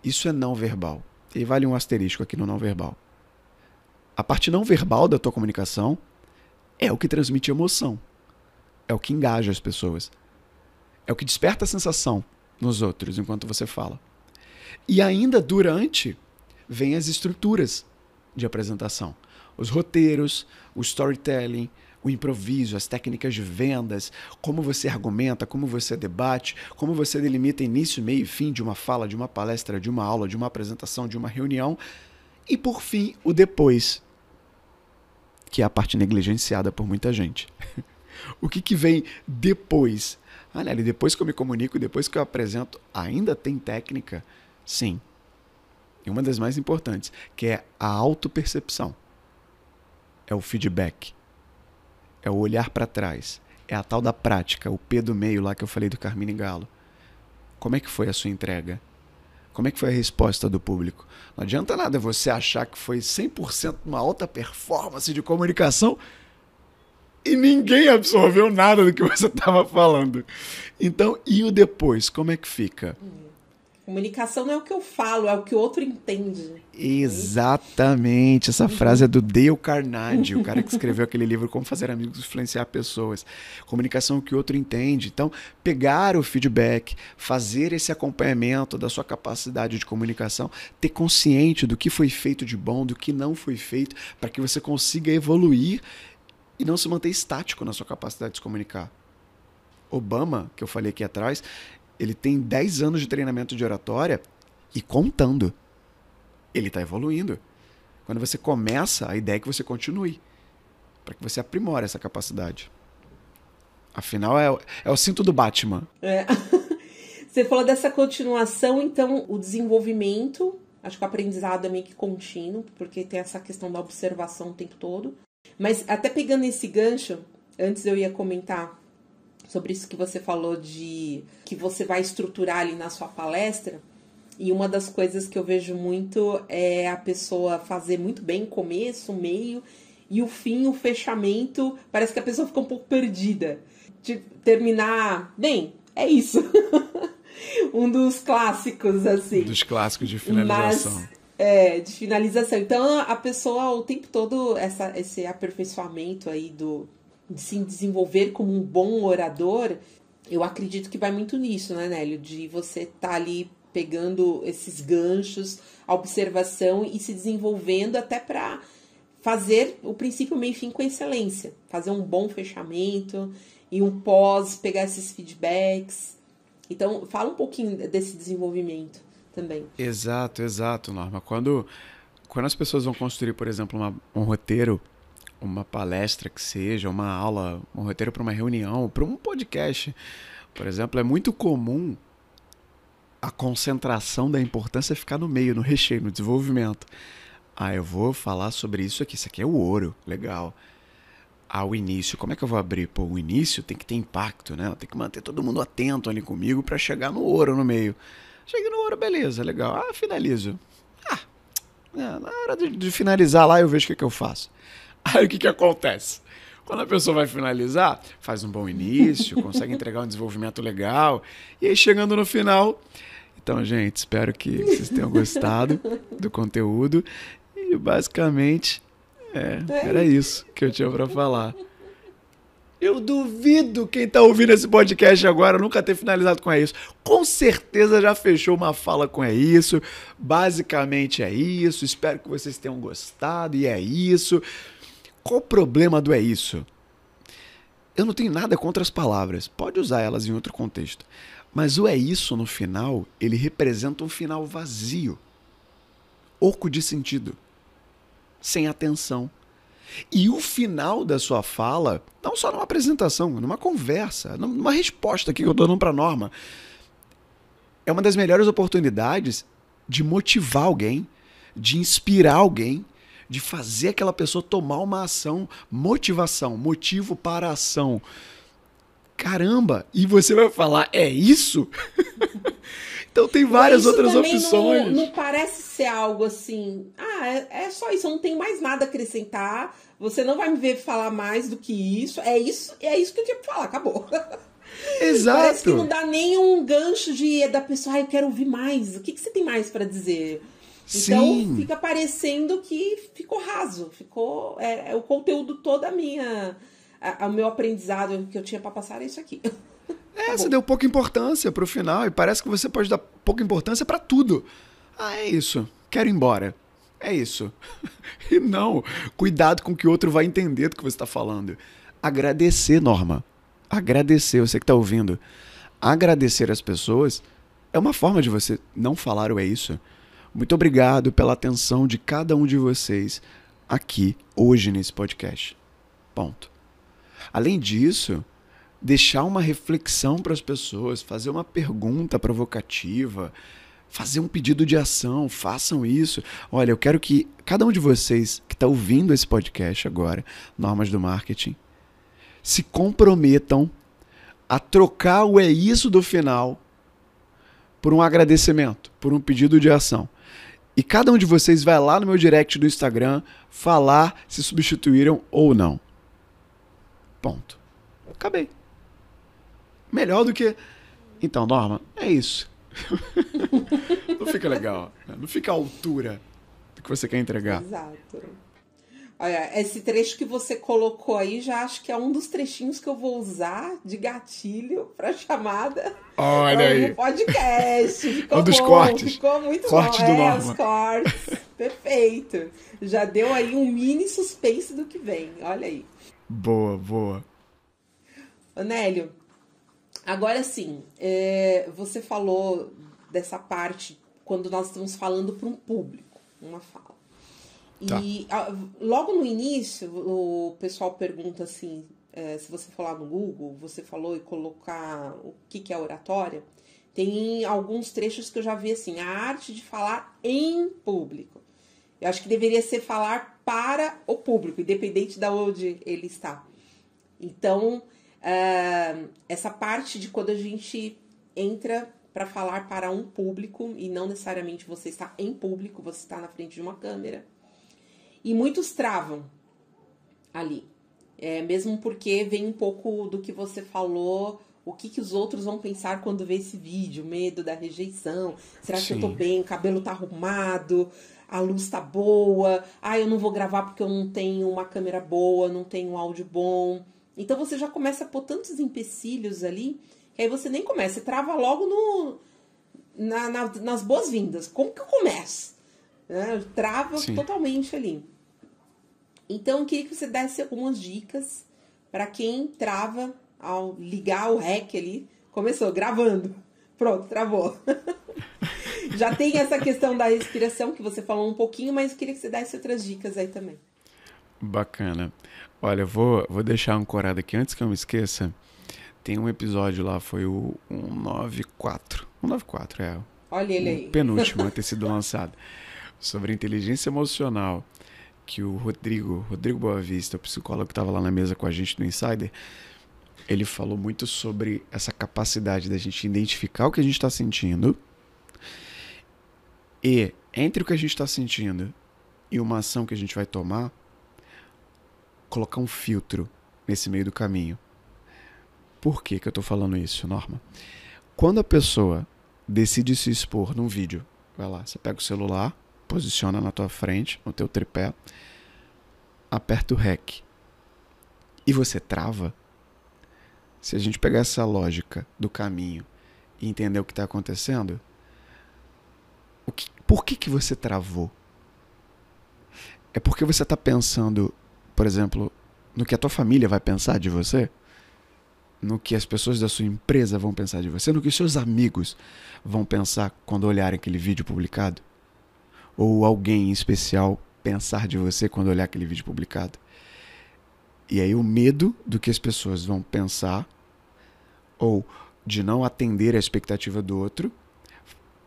Isso é não verbal. E vale um asterisco aqui no não verbal. A parte não verbal da tua comunicação é o que transmite emoção é o que engaja as pessoas. É o que desperta a sensação nos outros enquanto você fala. E ainda durante, vem as estruturas de apresentação. Os roteiros, o storytelling, o improviso, as técnicas de vendas, como você argumenta, como você debate, como você delimita início, meio e fim de uma fala, de uma palestra, de uma aula, de uma apresentação, de uma reunião. E por fim, o depois, que é a parte negligenciada por muita gente. O que, que vem depois? Ah, depois que eu me comunico, depois que eu apresento, ainda tem técnica? Sim. E uma das mais importantes, que é a autopercepção. É o feedback. É o olhar para trás. É a tal da prática, o P do meio lá que eu falei do Carmine Galo. Como é que foi a sua entrega? Como é que foi a resposta do público? Não adianta nada você achar que foi 100% uma alta performance de comunicação e ninguém absorveu nada do que você estava falando. Então, e o depois, como é que fica? Comunicação não é o que eu falo, é o que o outro entende. Exatamente. Essa frase é do Dale Carnegie, o cara que escreveu aquele livro Como Fazer Amigos Influenciar Pessoas. Comunicação é o que o outro entende. Então, pegar o feedback, fazer esse acompanhamento da sua capacidade de comunicação, ter consciente do que foi feito de bom, do que não foi feito, para que você consiga evoluir e não se manter estático na sua capacidade de se comunicar. Obama, que eu falei aqui atrás, ele tem 10 anos de treinamento de oratória e contando. Ele está evoluindo. Quando você começa, a ideia é que você continue, para que você aprimore essa capacidade. Afinal, é, é o cinto do Batman. É. Você falou dessa continuação, então o desenvolvimento, acho que o aprendizado é meio que contínuo, porque tem essa questão da observação o tempo todo. Mas até pegando esse gancho, antes eu ia comentar sobre isso que você falou de que você vai estruturar ali na sua palestra. E uma das coisas que eu vejo muito é a pessoa fazer muito bem o começo, o meio e o fim, o fechamento. Parece que a pessoa fica um pouco perdida. De terminar, bem, é isso. um dos clássicos, assim. Dos clássicos de finalização. Mas, é, de finalização. Então a pessoa o tempo todo, essa, esse aperfeiçoamento aí do de se desenvolver como um bom orador, eu acredito que vai muito nisso, né, Nélio? De você estar tá ali pegando esses ganchos, a observação e se desenvolvendo até para fazer o princípio meio fim com excelência, fazer um bom fechamento e um pós, pegar esses feedbacks. Então, fala um pouquinho desse desenvolvimento também. Exato, exato, Norma. Quando, quando as pessoas vão construir, por exemplo, uma, um roteiro, uma palestra que seja, uma aula, um roteiro para uma reunião, para um podcast, por exemplo, é muito comum a concentração da importância ficar no meio, no recheio, no desenvolvimento. Ah, eu vou falar sobre isso aqui. Isso aqui é o ouro. Legal ao início. Como é que eu vou abrir? Pô, o início tem que ter impacto, né? Tem que manter todo mundo atento ali comigo para chegar no ouro no meio. Cheguei no ouro, beleza, legal. Ah, finalizo. Ah, é, na hora de, de, finalizar lá eu vejo o que, que eu faço. Aí o que, que acontece? Quando a pessoa vai finalizar, faz um bom início, consegue entregar um desenvolvimento legal, e aí chegando no final. Então, gente, espero que vocês tenham gostado do conteúdo. E basicamente é, era isso que eu tinha para falar. Eu duvido quem tá ouvindo esse podcast agora nunca ter finalizado com é isso. Com certeza já fechou uma fala com é isso. Basicamente é isso. Espero que vocês tenham gostado e é isso. Qual o problema do é isso? Eu não tenho nada contra as palavras. Pode usar elas em outro contexto. Mas o é isso no final, ele representa um final vazio. Oco de sentido sem atenção. E o final da sua fala, não só numa apresentação, numa conversa, numa resposta que eu estou dando para norma, é uma das melhores oportunidades de motivar alguém, de inspirar alguém, de fazer aquela pessoa tomar uma ação, motivação, motivo para a ação. Caramba! E você vai falar, é isso? Então tem várias isso outras opções. Não, não, parece ser algo assim. Ah, é, é, só isso, eu não tenho mais nada a acrescentar. Você não vai me ver falar mais do que isso. É isso, é isso que eu tinha pra falar, acabou. Exato. Parece que não dá nenhum gancho de da pessoa, ah, eu quero ouvir mais. O que, que você tem mais para dizer? Então Sim. fica parecendo que ficou raso, ficou é, é o conteúdo todo a minha, o meu aprendizado que eu tinha para passar é isso aqui. É, tá você deu pouca importância pro final e parece que você pode dar pouca importância para tudo. Ah, é isso. Quero ir embora. É isso. e não, cuidado com que o outro vai entender do que você está falando. Agradecer, Norma. Agradecer, você que está ouvindo. Agradecer as pessoas é uma forma de você não falar o é isso. Muito obrigado pela atenção de cada um de vocês aqui, hoje, nesse podcast. Ponto. Além disso, deixar uma reflexão para as pessoas, fazer uma pergunta provocativa, fazer um pedido de ação, façam isso. Olha, eu quero que cada um de vocês que está ouvindo esse podcast agora, Normas do Marketing, se comprometam a trocar o é isso do final por um agradecimento, por um pedido de ação. E cada um de vocês vai lá no meu direct do Instagram falar se substituíram ou não. Ponto. Acabei melhor do que. Então, Norma, é isso. não fica legal. Né? Não fica à altura do que você quer entregar. Exato. Olha, esse trecho que você colocou aí já acho que é um dos trechinhos que eu vou usar de gatilho para chamada. Olha aí. podcast. Ficou um dos bom, cortes. Ficou muito Corte bom. do é, Norma. os cortes. Perfeito. Já deu aí um mini suspense do que vem. Olha aí. Boa, boa. Nélio, Agora sim, é, você falou dessa parte quando nós estamos falando para um público, uma fala. E tá. logo no início, o pessoal pergunta assim: é, se você falar no Google, você falou e colocar o que, que é oratória, tem alguns trechos que eu já vi assim: a arte de falar em público. Eu acho que deveria ser falar para o público, independente de onde ele está. Então, é, essa parte de quando a gente entra para falar para um público e não necessariamente você está em público, você está na frente de uma câmera. E muitos travam ali. É, mesmo porque vem um pouco do que você falou, o que, que os outros vão pensar quando vê esse vídeo, medo da rejeição, será Sim. que eu tô bem, o cabelo tá arrumado, a luz tá boa, ah, eu não vou gravar porque eu não tenho uma câmera boa, não tenho um áudio bom. Então você já começa a pôr tantos empecilhos ali, que aí você nem começa, você trava logo no, na, na, nas boas-vindas. Como que eu começo? Né? Trava Sim. totalmente ali. Então, eu queria que você desse algumas dicas para quem trava ao ligar o REC ali. Começou gravando. Pronto, travou. Já tem essa questão da respiração que você falou um pouquinho, mas eu queria que você desse outras dicas aí também. Bacana. Olha, eu vou, vou deixar ancorado aqui antes que eu me esqueça. Tem um episódio lá, foi o 194. 194, é. Olha ele aí. Penúltimo a ter sido lançado. Sobre inteligência emocional que o Rodrigo, Rodrigo Boavista, o psicólogo que estava lá na mesa com a gente no Insider, ele falou muito sobre essa capacidade da gente identificar o que a gente está sentindo e entre o que a gente está sentindo e uma ação que a gente vai tomar, colocar um filtro nesse meio do caminho. Por que, que eu estou falando isso, Norma? Quando a pessoa decide se expor num vídeo, vai lá, você pega o celular, posiciona na tua frente, no teu tripé, aperta o REC e você trava, se a gente pegar essa lógica do caminho e entender o que está acontecendo, o que, por que, que você travou? É porque você está pensando, por exemplo, no que a tua família vai pensar de você? No que as pessoas da sua empresa vão pensar de você? No que os seus amigos vão pensar quando olharem aquele vídeo publicado? ou alguém em especial pensar de você quando olhar aquele vídeo publicado. E aí o medo do que as pessoas vão pensar ou de não atender a expectativa do outro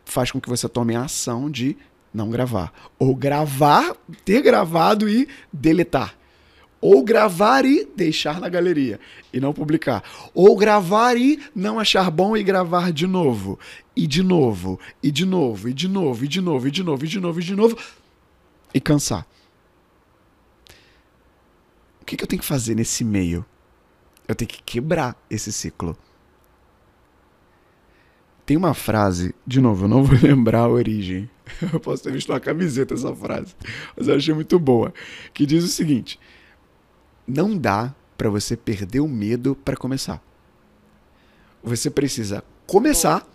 faz com que você tome a ação de não gravar. Ou gravar, ter gravado e deletar. Ou gravar e deixar na galeria e não publicar. Ou gravar e não achar bom e gravar de novo. E de novo, e de novo, e de novo, e de novo, e de novo, e de novo, e de novo. E cansar. O que, que eu tenho que fazer nesse meio? Eu tenho que quebrar esse ciclo. Tem uma frase, de novo, eu não vou lembrar a origem. Eu posso ter visto uma camiseta essa frase, mas eu achei muito boa. Que diz o seguinte: não dá para você perder o medo para começar. Você precisa começar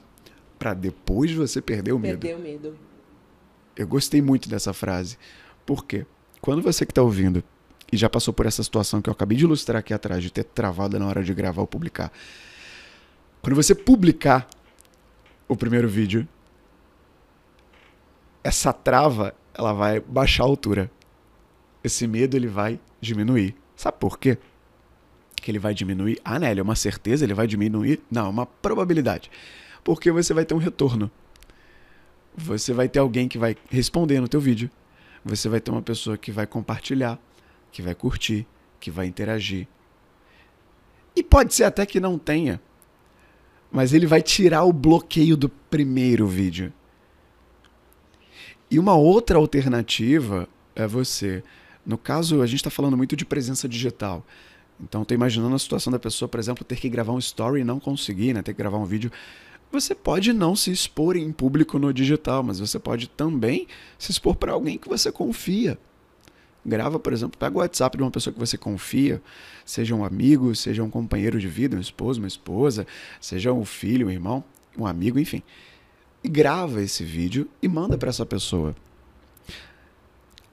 para depois você perder o medo. Perder o medo. Eu gostei muito dessa frase. Por quê? Quando você que está ouvindo e já passou por essa situação que eu acabei de ilustrar aqui atrás, de ter travado na hora de gravar ou publicar. Quando você publicar o primeiro vídeo, essa trava ela vai baixar a altura. Esse medo ele vai diminuir. Sabe por quê? Que ele vai diminuir? Ah, Nelly, é uma certeza? Ele vai diminuir? Não, é uma probabilidade. Porque você vai ter um retorno. Você vai ter alguém que vai responder no teu vídeo. Você vai ter uma pessoa que vai compartilhar, que vai curtir, que vai interagir. E pode ser até que não tenha. Mas ele vai tirar o bloqueio do primeiro vídeo. E uma outra alternativa é você no caso, a gente está falando muito de presença digital. Então, estou imaginando a situação da pessoa, por exemplo, ter que gravar um story e não conseguir, né? ter que gravar um vídeo. Você pode não se expor em público no digital, mas você pode também se expor para alguém que você confia. Grava, por exemplo, pega o WhatsApp de uma pessoa que você confia, seja um amigo, seja um companheiro de vida, um esposo, uma esposa, seja um filho, um irmão, um amigo, enfim. E grava esse vídeo e manda para essa pessoa.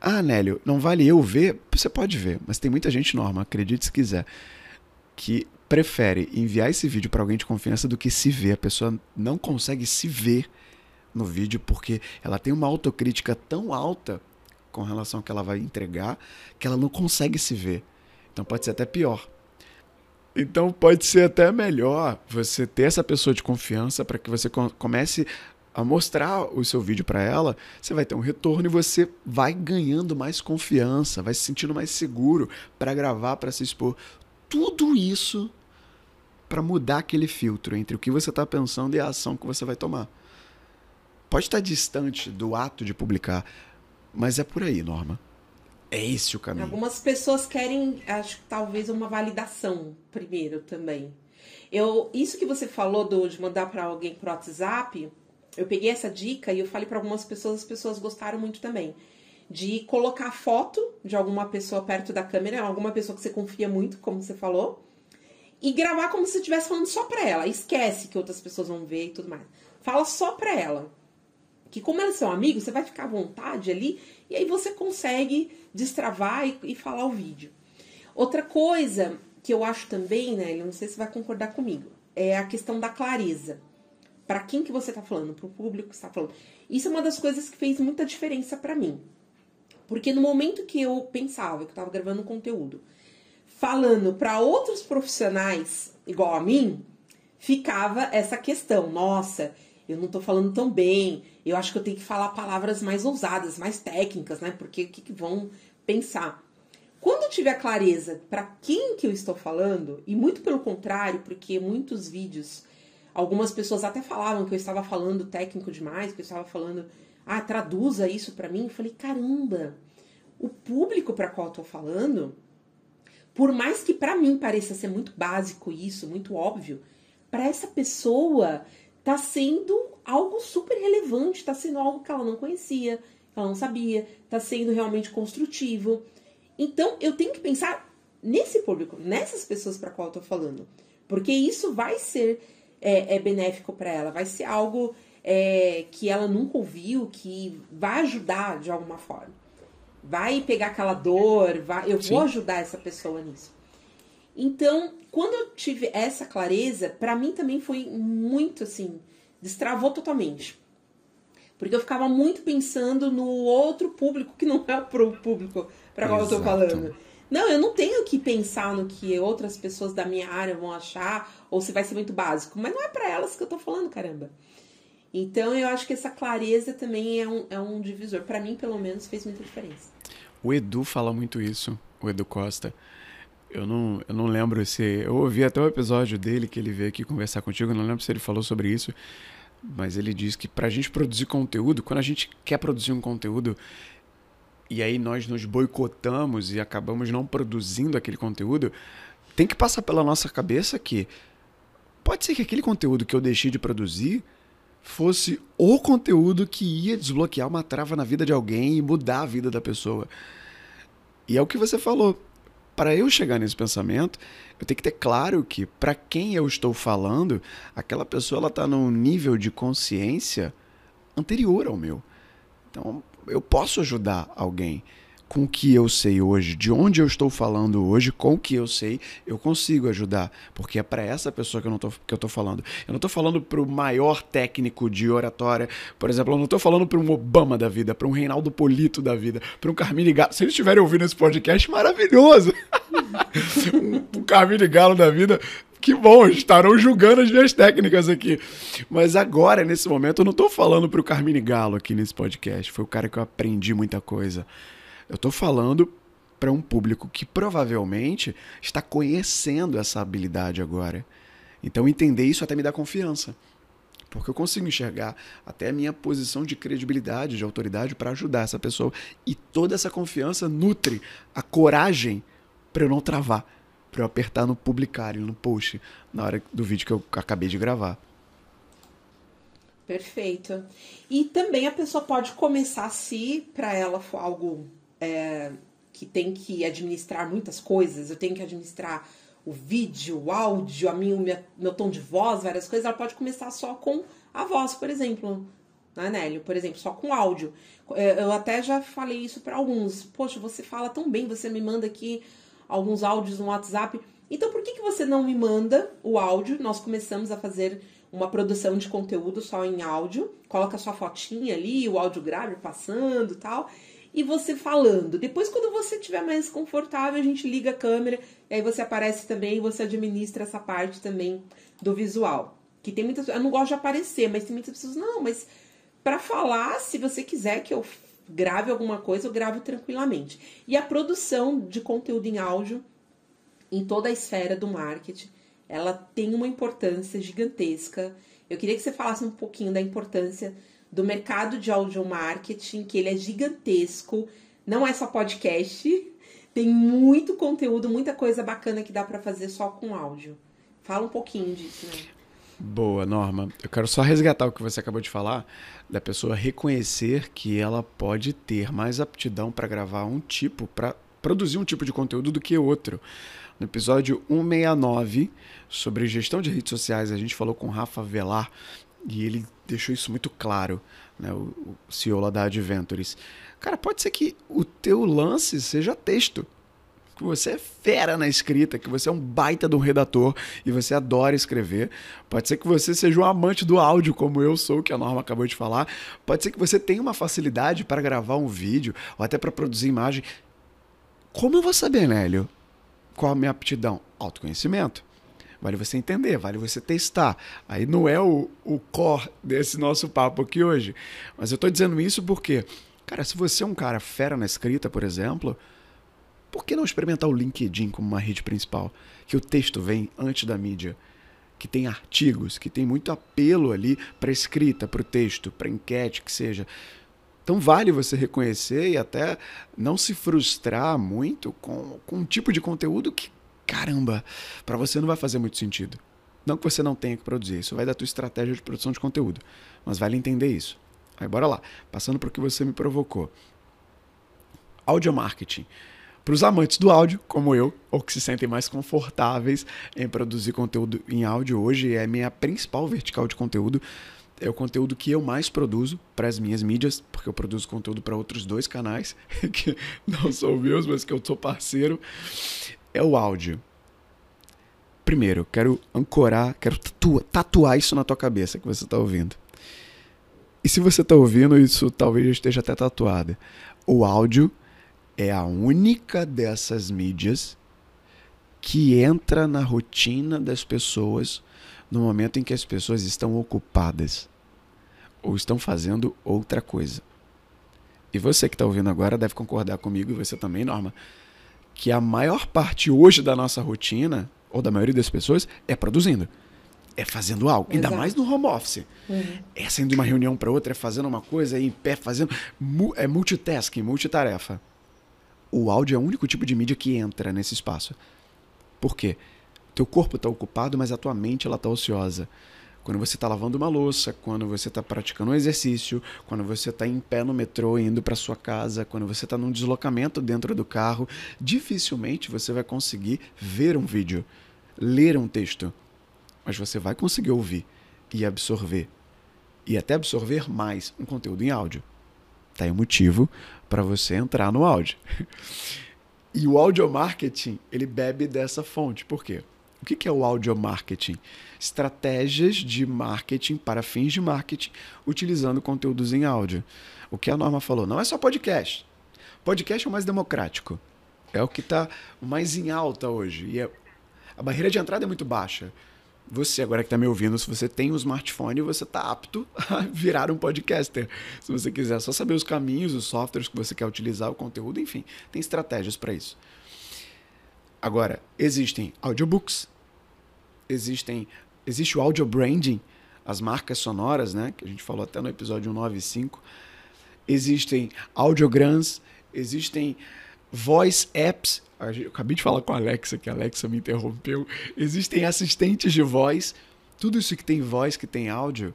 Ah, Nélio, não vale eu ver? Você pode ver, mas tem muita gente, Norma, acredite se quiser, que prefere enviar esse vídeo para alguém de confiança do que se ver. A pessoa não consegue se ver no vídeo porque ela tem uma autocrítica tão alta com relação ao que ela vai entregar que ela não consegue se ver. Então pode ser até pior. Então pode ser até melhor você ter essa pessoa de confiança para que você comece a mostrar o seu vídeo para ela, você vai ter um retorno e você vai ganhando mais confiança, vai se sentindo mais seguro para gravar, para se expor. Tudo isso para mudar aquele filtro entre o que você está pensando e a ação que você vai tomar. Pode estar distante do ato de publicar, mas é por aí, Norma. É esse o caminho. Algumas pessoas querem, acho que talvez uma validação primeiro também. Eu, isso que você falou do, de mandar para alguém pro WhatsApp, eu peguei essa dica e eu falei para algumas pessoas, as pessoas gostaram muito também. De colocar foto de alguma pessoa perto da câmera, alguma pessoa que você confia muito, como você falou, e gravar como se estivesse falando só pra ela. Esquece que outras pessoas vão ver e tudo mais. Fala só pra ela. Que como elas são amigos, você vai ficar à vontade ali e aí você consegue destravar e, e falar o vídeo. Outra coisa que eu acho também, né, não sei se vai concordar comigo, é a questão da clareza para quem que você está falando, para o público que está falando. Isso é uma das coisas que fez muita diferença para mim. Porque no momento que eu pensava que eu estava gravando conteúdo, falando para outros profissionais igual a mim, ficava essa questão, nossa, eu não estou falando tão bem, eu acho que eu tenho que falar palavras mais ousadas, mais técnicas, né? Porque o que, que vão pensar? Quando eu tiver clareza para quem que eu estou falando, e muito pelo contrário, porque muitos vídeos Algumas pessoas até falavam que eu estava falando técnico demais, que eu estava falando, ah, traduza isso para mim. Eu falei, caramba, o público para qual eu tô falando, por mais que para mim pareça ser muito básico isso, muito óbvio, para essa pessoa tá sendo algo super relevante, tá sendo algo que ela não conhecia, que ela não sabia, tá sendo realmente construtivo. Então, eu tenho que pensar nesse público, nessas pessoas para qual eu tô falando, porque isso vai ser é, é benéfico para ela, vai ser algo é, que ela nunca ouviu, que vai ajudar de alguma forma. Vai pegar aquela dor, vai, eu Sim. vou ajudar essa pessoa nisso. Então, quando eu tive essa clareza, para mim também foi muito assim, destravou totalmente. Porque eu ficava muito pensando no outro público, que não é o público para qual eu tô falando. Não, eu não tenho que pensar no que outras pessoas da minha área vão achar ou se vai ser muito básico, mas não é para elas que eu tô falando, caramba. Então eu acho que essa clareza também é um, é um divisor. Para mim, pelo menos, fez muita diferença. O Edu fala muito isso, o Edu Costa. Eu não, eu não lembro se. Eu ouvi até o episódio dele que ele veio aqui conversar contigo, eu não lembro se ele falou sobre isso, mas ele diz que para a gente produzir conteúdo, quando a gente quer produzir um conteúdo, e aí nós nos boicotamos e acabamos não produzindo aquele conteúdo, tem que passar pela nossa cabeça que pode ser que aquele conteúdo que eu deixei de produzir fosse o conteúdo que ia desbloquear uma trava na vida de alguém e mudar a vida da pessoa. E é o que você falou. Para eu chegar nesse pensamento, eu tenho que ter claro que para quem eu estou falando, aquela pessoa ela está num nível de consciência anterior ao meu. Então, eu posso ajudar alguém com o que eu sei hoje, de onde eu estou falando hoje, com o que eu sei, eu consigo ajudar, porque é para essa pessoa que eu não tô, falando. Eu não estou falando para o maior técnico de oratória, por exemplo, eu não estou falando para um Obama da vida, para um Reinaldo Polito da vida, para um Carmine Galo. Se eles estiverem ouvindo esse podcast, maravilhoso. um, um Carmine Galo da vida que bom, estarão julgando as minhas técnicas aqui. Mas agora, nesse momento, eu não estou falando para o Carmine Galo aqui nesse podcast. Foi o cara que eu aprendi muita coisa. Eu estou falando para um público que provavelmente está conhecendo essa habilidade agora. Então, entender isso até me dá confiança. Porque eu consigo enxergar até a minha posição de credibilidade, de autoridade para ajudar essa pessoa. E toda essa confiança nutre a coragem para eu não travar para eu apertar no publicar, no post, na hora do vídeo que eu acabei de gravar. Perfeito. E também a pessoa pode começar, se para ela for algo é, que tem que administrar muitas coisas, eu tenho que administrar o vídeo, o áudio, a minha, minha, meu tom de voz, várias coisas, ela pode começar só com a voz, por exemplo. Né, Nélio? Por exemplo, só com áudio. É, eu até já falei isso para alguns. Poxa, você fala tão bem, você me manda aqui alguns áudios no WhatsApp. Então, por que, que você não me manda o áudio? Nós começamos a fazer uma produção de conteúdo só em áudio, coloca sua fotinha ali, o áudio grave passando tal, e você falando. Depois, quando você estiver mais confortável, a gente liga a câmera, e aí você aparece também e você administra essa parte também do visual. Que tem muitas. Eu não gosto de aparecer, mas tem muitas pessoas. Não, mas para falar, se você quiser que eu grave alguma coisa, eu gravo tranquilamente. E a produção de conteúdo em áudio em toda a esfera do marketing ela tem uma importância gigantesca. Eu queria que você falasse um pouquinho da importância do mercado de audio marketing, que ele é gigantesco, não é só podcast, tem muito conteúdo, muita coisa bacana que dá para fazer só com áudio. Fala um pouquinho disso, né? Boa, Norma. Eu quero só resgatar o que você acabou de falar, da pessoa reconhecer que ela pode ter mais aptidão para gravar um tipo, para produzir um tipo de conteúdo do que outro. No episódio 169 sobre gestão de redes sociais, a gente falou com Rafa Velar e ele deixou isso muito claro, né, o, CEO lá da Adventures. Cara, pode ser que o teu lance seja texto, que você é fera na escrita, que você é um baita de um redator e você adora escrever. Pode ser que você seja um amante do áudio, como eu sou, que a Norma acabou de falar. Pode ser que você tenha uma facilidade para gravar um vídeo ou até para produzir imagem. Como eu vou saber, Nélio? Qual a minha aptidão? Autoconhecimento. Vale você entender, vale você testar. Aí não é o, o core desse nosso papo aqui hoje. Mas eu estou dizendo isso porque, cara, se você é um cara fera na escrita, por exemplo, por que não experimentar o LinkedIn como uma rede principal? Que o texto vem antes da mídia, que tem artigos, que tem muito apelo ali para escrita, para o texto, para enquete, que seja. Então vale você reconhecer e até não se frustrar muito com, com um tipo de conteúdo que, caramba, para você não vai fazer muito sentido. Não que você não tenha que produzir, isso vai da tua estratégia de produção de conteúdo, mas vale entender isso. Aí bora lá, passando para o que você me provocou. Audio marketing. Para os amantes do áudio, como eu, ou que se sentem mais confortáveis em produzir conteúdo em áudio, hoje é minha principal vertical de conteúdo é o conteúdo que eu mais produzo para as minhas mídias, porque eu produzo conteúdo para outros dois canais, que não são meus, mas que eu sou parceiro, é o áudio. Primeiro, quero ancorar, quero tatuar, tatuar isso na tua cabeça que você está ouvindo. E se você está ouvindo, isso talvez esteja até tatuado. O áudio é a única dessas mídias que entra na rotina das pessoas no momento em que as pessoas estão ocupadas ou estão fazendo outra coisa. E você que está ouvindo agora deve concordar comigo, e você também, Norma, que a maior parte hoje da nossa rotina, ou da maioria das pessoas, é produzindo. É fazendo algo. Exato. Ainda mais no home office. Uhum. É saindo de uma reunião para outra, é fazendo uma coisa, é em pé, fazendo. É multitasking, multitarefa. O áudio é o único tipo de mídia que entra nesse espaço. Por quê? Teu corpo está ocupado, mas a tua mente ela está ociosa. Quando você está lavando uma louça, quando você está praticando um exercício, quando você está em pé no metrô indo para sua casa, quando você está num deslocamento dentro do carro, dificilmente você vai conseguir ver um vídeo, ler um texto, mas você vai conseguir ouvir e absorver e até absorver mais um conteúdo em áudio. Tá aí o motivo para você entrar no áudio. E o audio marketing, ele bebe dessa fonte. Por quê? O que é o audio marketing? Estratégias de marketing para fins de marketing utilizando conteúdos em áudio. O que a Norma falou, não é só podcast. Podcast é o mais democrático. É o que está mais em alta hoje. E é... a barreira de entrada é muito baixa. Você, agora que está me ouvindo, se você tem um smartphone, você está apto a virar um podcaster. Se você quiser só saber os caminhos, os softwares que você quer utilizar, o conteúdo, enfim, tem estratégias para isso. Agora, existem audiobooks, existem existe o audio branding, as marcas sonoras, né, que a gente falou até no episódio 195. Existem audiograms, existem voice apps. Eu acabei de falar com a Alexa, que a Alexa me interrompeu. Existem assistentes de voz. Tudo isso que tem voz, que tem áudio,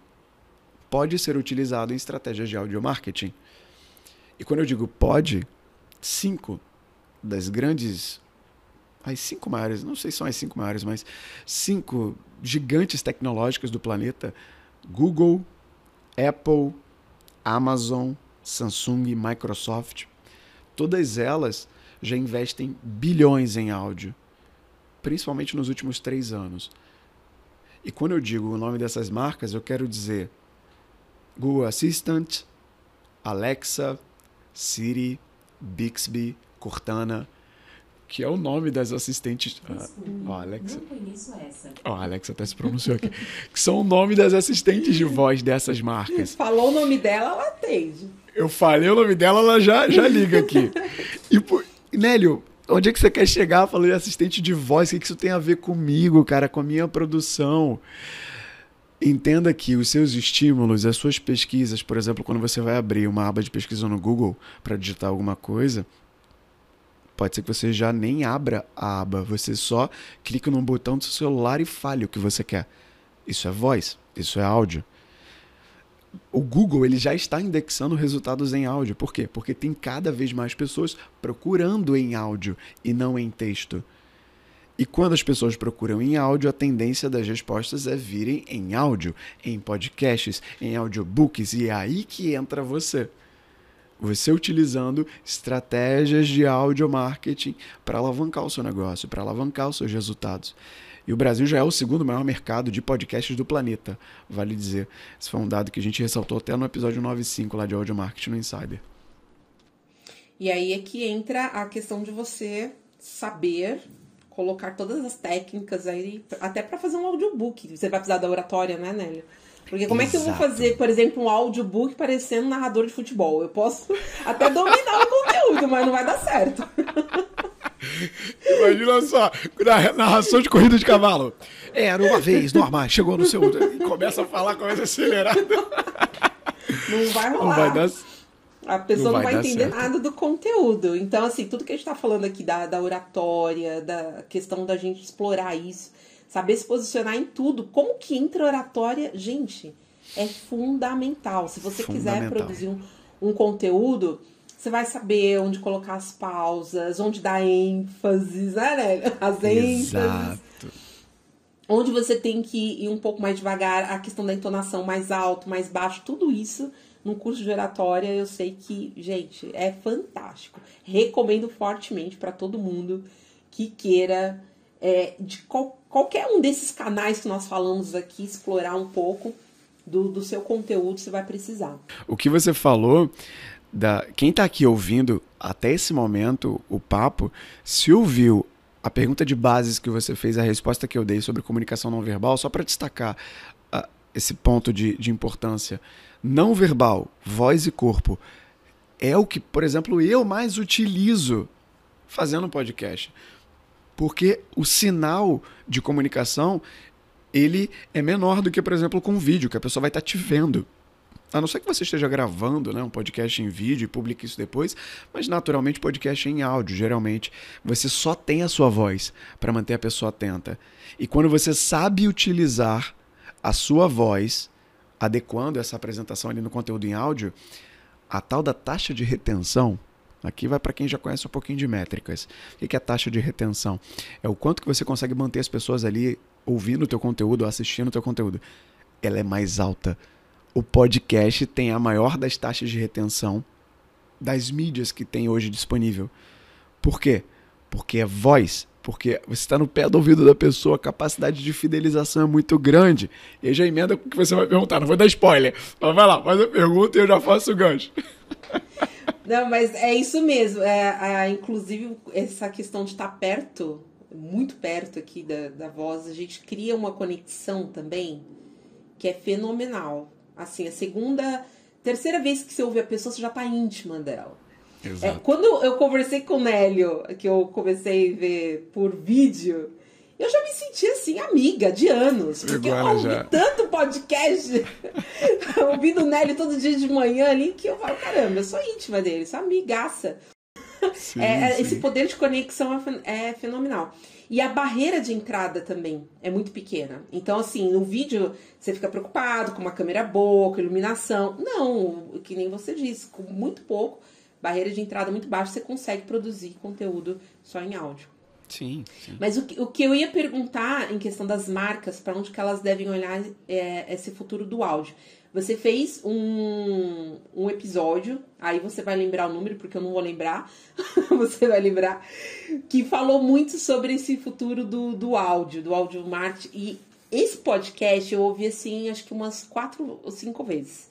pode ser utilizado em estratégias de audio marketing. E quando eu digo pode, cinco das grandes as cinco maiores, não sei se são as cinco maiores, mas cinco gigantes tecnológicas do planeta: Google, Apple, Amazon, Samsung Microsoft. Todas elas já investem bilhões em áudio, principalmente nos últimos três anos. E quando eu digo o nome dessas marcas, eu quero dizer Google Assistant, Alexa, Siri, Bixby, Cortana, que é o nome das assistentes. Ah, ó, Alexa. Não conheço essa. Ó, a Alexa até se pronunciou aqui. que são o nome das assistentes de voz dessas marcas. Falou o nome dela, ela atende. Eu falei o nome dela, ela já, já liga aqui. E, pô, Nélio, onde é que você quer chegar de assistente de voz? O que, que isso tem a ver comigo, cara, com a minha produção? Entenda que os seus estímulos, as suas pesquisas, por exemplo, quando você vai abrir uma aba de pesquisa no Google para digitar alguma coisa, pode ser que você já nem abra a aba, você só clica num botão do seu celular e fale o que você quer. Isso é voz, isso é áudio. O Google ele já está indexando resultados em áudio. Por quê? Porque tem cada vez mais pessoas procurando em áudio e não em texto. E quando as pessoas procuram em áudio, a tendência das respostas é virem em áudio, em podcasts, em audiobooks, e é aí que entra você. Você utilizando estratégias de áudio marketing para alavancar o seu negócio, para alavancar os seus resultados. E o Brasil já é o segundo maior mercado de podcasts do planeta, vale dizer. Esse foi um dado que a gente ressaltou até no episódio 95 lá de áudio marketing no Insider. E aí é que entra a questão de você saber colocar todas as técnicas aí, até para fazer um audiobook. Você vai precisar da oratória, né, Nélia? Porque como Exato. é que eu vou fazer, por exemplo, um audiobook parecendo um narrador de futebol? Eu posso até dominar o conteúdo, mas não vai dar certo. Imagina só, narração de corrida de cavalo. Era uma vez, Norma, chegou no seu. Começa a falar, começa a acelerar. Não vai rolar. Não vai dar a pessoa não vai, não vai entender certo. nada do conteúdo. Então, assim, tudo que a gente está falando aqui da, da oratória, da questão da gente explorar isso, saber se posicionar em tudo, como que entra oratória, gente, é fundamental. Se você quiser produzir um, um conteúdo, você vai saber onde colocar as pausas, onde dar ênfase, né? As ênfases. Exato. Onde você tem que ir um pouco mais devagar, a questão da entonação mais alto, mais baixo, tudo isso no curso de oratória, eu sei que, gente, é fantástico. Recomendo fortemente para todo mundo que queira, é, de qual, qualquer um desses canais que nós falamos aqui, explorar um pouco do, do seu conteúdo, você vai precisar. O que você falou. Da, quem está aqui ouvindo até esse momento o papo, se ouviu a pergunta de bases que você fez, a resposta que eu dei sobre comunicação não verbal, só para destacar uh, esse ponto de, de importância não verbal, voz e corpo, é o que, por exemplo, eu mais utilizo fazendo podcast. Porque o sinal de comunicação, ele é menor do que, por exemplo, com vídeo, que a pessoa vai estar te vendo. A não ser que você esteja gravando né, um podcast em vídeo e publique isso depois, mas naturalmente podcast em áudio, geralmente. Você só tem a sua voz para manter a pessoa atenta. E quando você sabe utilizar a sua voz adequando essa apresentação ali no conteúdo em áudio, a tal da taxa de retenção, aqui vai para quem já conhece um pouquinho de métricas. O que é a taxa de retenção? É o quanto que você consegue manter as pessoas ali ouvindo o teu conteúdo, assistindo o teu conteúdo. Ela é mais alta. O podcast tem a maior das taxas de retenção das mídias que tem hoje disponível. Por quê? Porque é voz porque você está no pé do ouvido da pessoa, a capacidade de fidelização é muito grande. E já emenda com o que você vai perguntar, não vou dar spoiler. Mas vai lá, faz a pergunta e eu já faço o gancho. Não, mas é isso mesmo. É, inclusive, essa questão de estar perto, muito perto aqui da, da voz, a gente cria uma conexão também que é fenomenal. Assim, a segunda, terceira vez que você ouve a pessoa, você já está íntima dela. É, quando eu conversei com o Nélio, que eu comecei a ver por vídeo, eu já me senti assim, amiga de anos. Porque Igual eu ouvi já. tanto podcast, ouvindo o Nélio todo dia de manhã ali, que eu falo, caramba, eu sou íntima dele, sou amigaça. Sim, é, sim. Esse poder de conexão é, é fenomenal. E a barreira de entrada também é muito pequena. Então, assim, no vídeo você fica preocupado com uma câmera boa, com iluminação. Não, que nem você disse, com muito pouco barreira de entrada muito baixa, você consegue produzir conteúdo só em áudio. Sim, sim. Mas o que, o que eu ia perguntar em questão das marcas, para onde que elas devem olhar é esse futuro do áudio. Você fez um, um episódio, aí você vai lembrar o número, porque eu não vou lembrar, você vai lembrar, que falou muito sobre esse futuro do, do áudio, do áudio marketing. E Esse podcast eu ouvi assim, acho que umas quatro ou cinco vezes.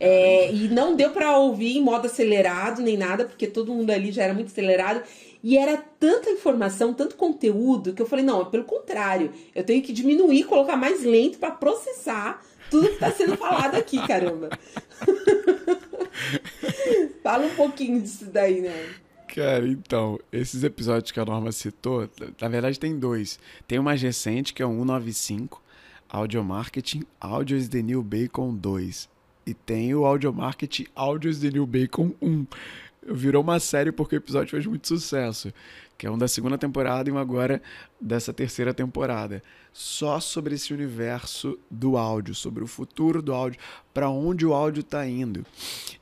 É, e não deu para ouvir em modo acelerado nem nada, porque todo mundo ali já era muito acelerado. E era tanta informação, tanto conteúdo, que eu falei: não, é pelo contrário, eu tenho que diminuir, colocar mais lento para processar tudo que está sendo falado aqui, caramba. Fala um pouquinho disso daí, né? Cara, então, esses episódios que a Norma citou, na verdade tem dois. Tem o mais recente, que é o 195, Audio Marketing, Audio is the New Bacon 2. E tem o Audio Marketing, Audio is the New Bacon 1. Virou uma série porque o episódio fez muito sucesso. Que é um da segunda temporada e um agora dessa terceira temporada. Só sobre esse universo do áudio, sobre o futuro do áudio, para onde o áudio está indo.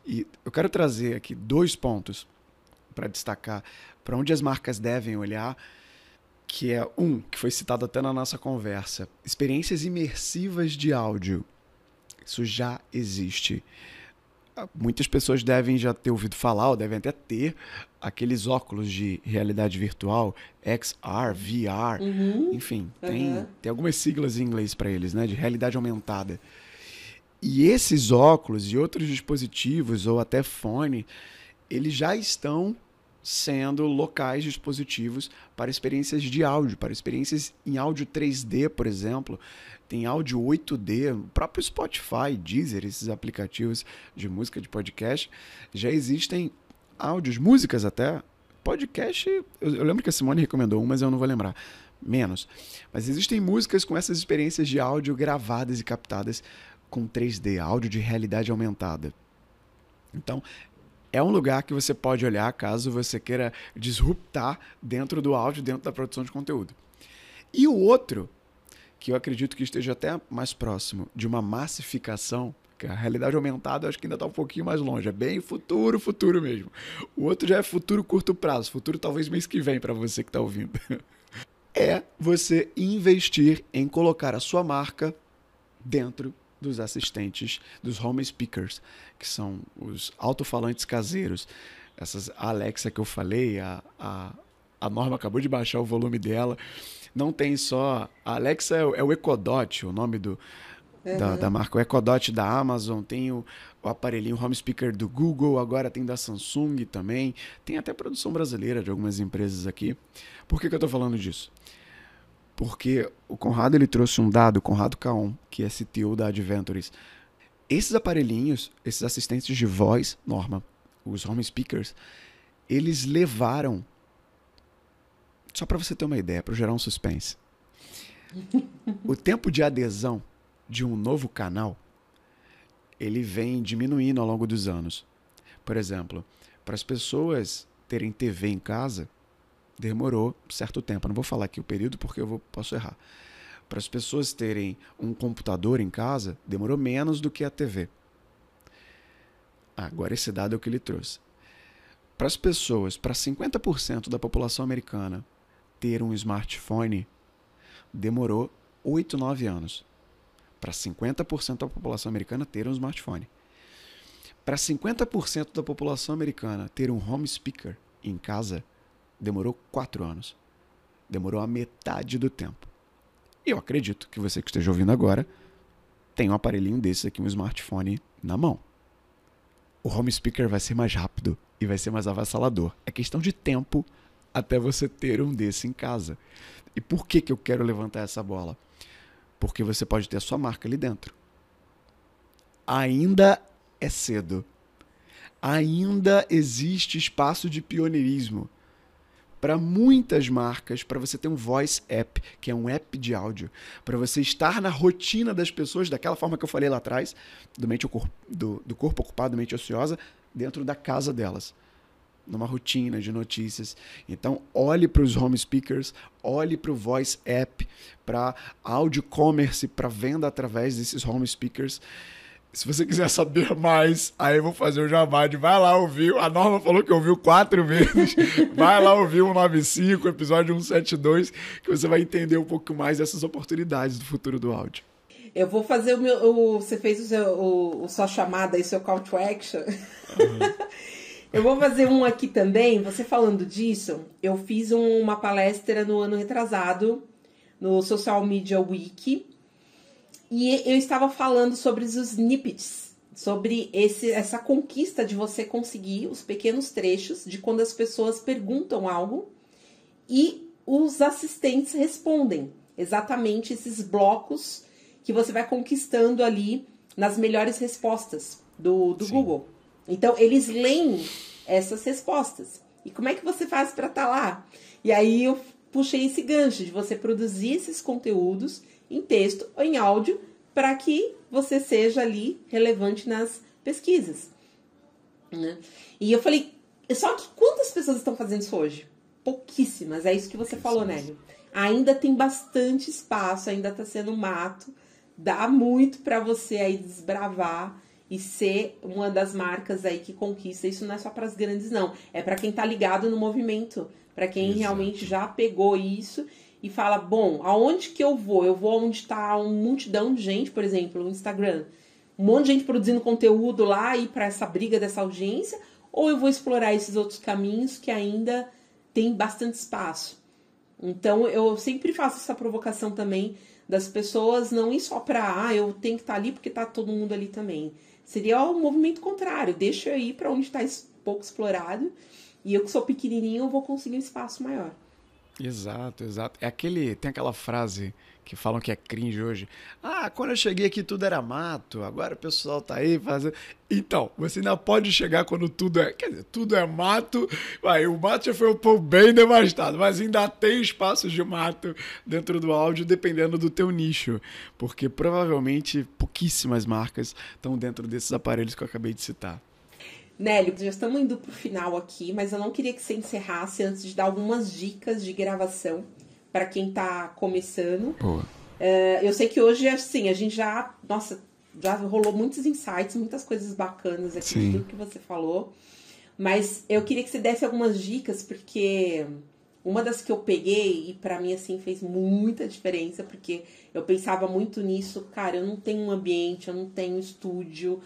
E eu quero trazer aqui dois pontos para destacar para onde as marcas devem olhar, que é um que foi citado até na nossa conversa, experiências imersivas de áudio. Isso já existe. Muitas pessoas devem já ter ouvido falar, ou devem até ter aqueles óculos de realidade virtual, XR, VR, uhum. enfim, tem, uhum. tem algumas siglas em inglês para eles, né, de realidade aumentada. E esses óculos e outros dispositivos, ou até fone, eles já estão sendo locais dispositivos para experiências de áudio, para experiências em áudio 3D, por exemplo, tem áudio 8D, o próprio Spotify, Deezer, esses aplicativos de música de podcast, já existem áudios, músicas até. Podcast, eu, eu lembro que a Simone recomendou um, mas eu não vou lembrar. Menos. Mas existem músicas com essas experiências de áudio gravadas e captadas com 3D, áudio de realidade aumentada. Então, é um lugar que você pode olhar caso você queira disruptar dentro do áudio, dentro da produção de conteúdo. E o outro, que eu acredito que esteja até mais próximo de uma massificação, que a realidade aumentada acho que ainda está um pouquinho mais longe, é bem futuro, futuro mesmo. O outro já é futuro curto prazo, futuro talvez mês que vem para você que está ouvindo. É você investir em colocar a sua marca dentro dos assistentes, dos home speakers, que são os alto-falantes caseiros. Essas a Alexa que eu falei, a, a, a Norma acabou de baixar o volume dela. Não tem só. A Alexa é, é o Ecodot, o nome do, uhum. da, da, marca. O Ecodot da Amazon, tem o, o aparelhinho home speaker do Google, agora tem da Samsung também. Tem até produção brasileira de algumas empresas aqui. Por que, que eu estou falando disso? Porque o Conrado ele trouxe um dado, Conrado Caon, que é CTO da Adventures. Esses aparelhinhos, esses assistentes de voz, Norma, os home speakers, eles levaram só para você ter uma ideia, para gerar um suspense. o tempo de adesão de um novo canal, ele vem diminuindo ao longo dos anos. Por exemplo, para as pessoas terem TV em casa, demorou certo tempo. não vou falar aqui o período porque eu vou, posso errar. Para as pessoas terem um computador em casa, demorou menos do que a TV. Agora esse dado é o que ele trouxe. Para as pessoas, para 50% da população americana ter um smartphone, demorou 8, 9 anos. Para 50% da população americana ter um smartphone. Para 50% da população americana ter um home speaker em casa, demorou quatro anos. Demorou a metade do tempo. E eu acredito que você que esteja ouvindo agora tem um aparelhinho desse aqui, um smartphone na mão. O home speaker vai ser mais rápido e vai ser mais avassalador. É questão de tempo até você ter um desse em casa. E por que, que eu quero levantar essa bola? Porque você pode ter a sua marca ali dentro. Ainda é cedo. Ainda existe espaço de pioneirismo para muitas marcas, para você ter um voice app, que é um app de áudio, para você estar na rotina das pessoas, daquela forma que eu falei lá atrás, do, mente, do, do corpo ocupado, mente ociosa, dentro da casa delas numa rotina de notícias. Então, olhe para os home speakers, olhe para o voice app, para áudio commerce, para venda através desses home speakers. Se você quiser saber mais, aí eu vou fazer o jabá de vai lá ouvir. A Norma falou que ouviu quatro vezes. Vai lá ouvir o 95, episódio 172, que você vai entender um pouco mais dessas oportunidades do futuro do áudio. Eu vou fazer o meu. O, você fez o, seu, o, o sua chamada e seu call to action. Uhum. eu vou fazer um aqui também. Você falando disso, eu fiz um, uma palestra no ano retrasado, no Social Media Week E eu estava falando sobre os snippets, sobre esse, essa conquista de você conseguir os pequenos trechos de quando as pessoas perguntam algo e os assistentes respondem exatamente esses blocos que você vai conquistando ali nas melhores respostas do, do Google. Então, eles leem essas respostas. E como é que você faz para estar tá lá? E aí eu puxei esse gancho de você produzir esses conteúdos em texto ou em áudio para que você seja ali relevante nas pesquisas. Né? E eu falei, só que quantas pessoas estão fazendo isso hoje? Pouquíssimas, é isso que você falou, Nélio. Ainda tem bastante espaço, ainda está sendo mato, dá muito para você aí desbravar e ser uma das marcas aí que conquista. Isso não é só para as grandes, não. É para quem está ligado no movimento, para quem Exato. realmente já pegou isso e fala: bom, aonde que eu vou? Eu vou onde está uma multidão de gente, por exemplo, no Instagram. Um monte de gente produzindo conteúdo lá e para essa briga dessa audiência, ou eu vou explorar esses outros caminhos que ainda tem bastante espaço. Então eu sempre faço essa provocação também das pessoas não ir só para ah, eu tenho que estar tá ali porque está todo mundo ali também. Seria o movimento contrário. Deixa eu ir para onde está pouco explorado. E eu que sou pequenininho, eu vou conseguir um espaço maior. Exato, exato. É aquele, tem aquela frase que falam que é cringe hoje. Ah, quando eu cheguei aqui tudo era mato, agora o pessoal tá aí fazendo. Então, você ainda pode chegar quando tudo é. Quer dizer, tudo é mato. Vai, o mato já foi um pouco bem devastado, mas ainda tem espaços de mato dentro do áudio, dependendo do teu nicho. Porque provavelmente pouquíssimas marcas estão dentro desses aparelhos que eu acabei de citar. Nélio, já estamos indo pro final aqui, mas eu não queria que você encerrasse antes de dar algumas dicas de gravação para quem está começando. Uh, eu sei que hoje, assim, a gente já. Nossa, já rolou muitos insights, muitas coisas bacanas aqui, Sim. tudo que você falou. Mas eu queria que você desse algumas dicas, porque uma das que eu peguei e para mim assim fez muita diferença, porque eu pensava muito nisso, cara, eu não tenho um ambiente, eu não tenho estúdio.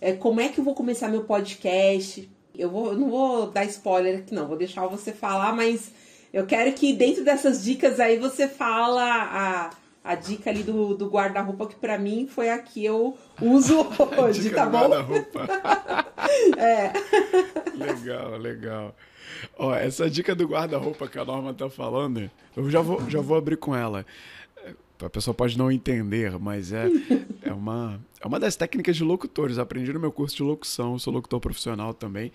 É, como é que eu vou começar meu podcast? Eu, vou, eu não vou dar spoiler aqui, não, vou deixar você falar, mas eu quero que dentro dessas dicas aí você fala a, a dica ali do, do guarda-roupa, que para mim foi a que eu uso hoje, tá bom? Guarda-roupa. é. Legal, legal. Ó, essa dica do guarda-roupa que a Norma tá falando, eu já vou, já vou abrir com ela. A pessoa pode não entender, mas é, é, uma, é uma das técnicas de locutores. aprendi no meu curso de locução, sou locutor profissional também.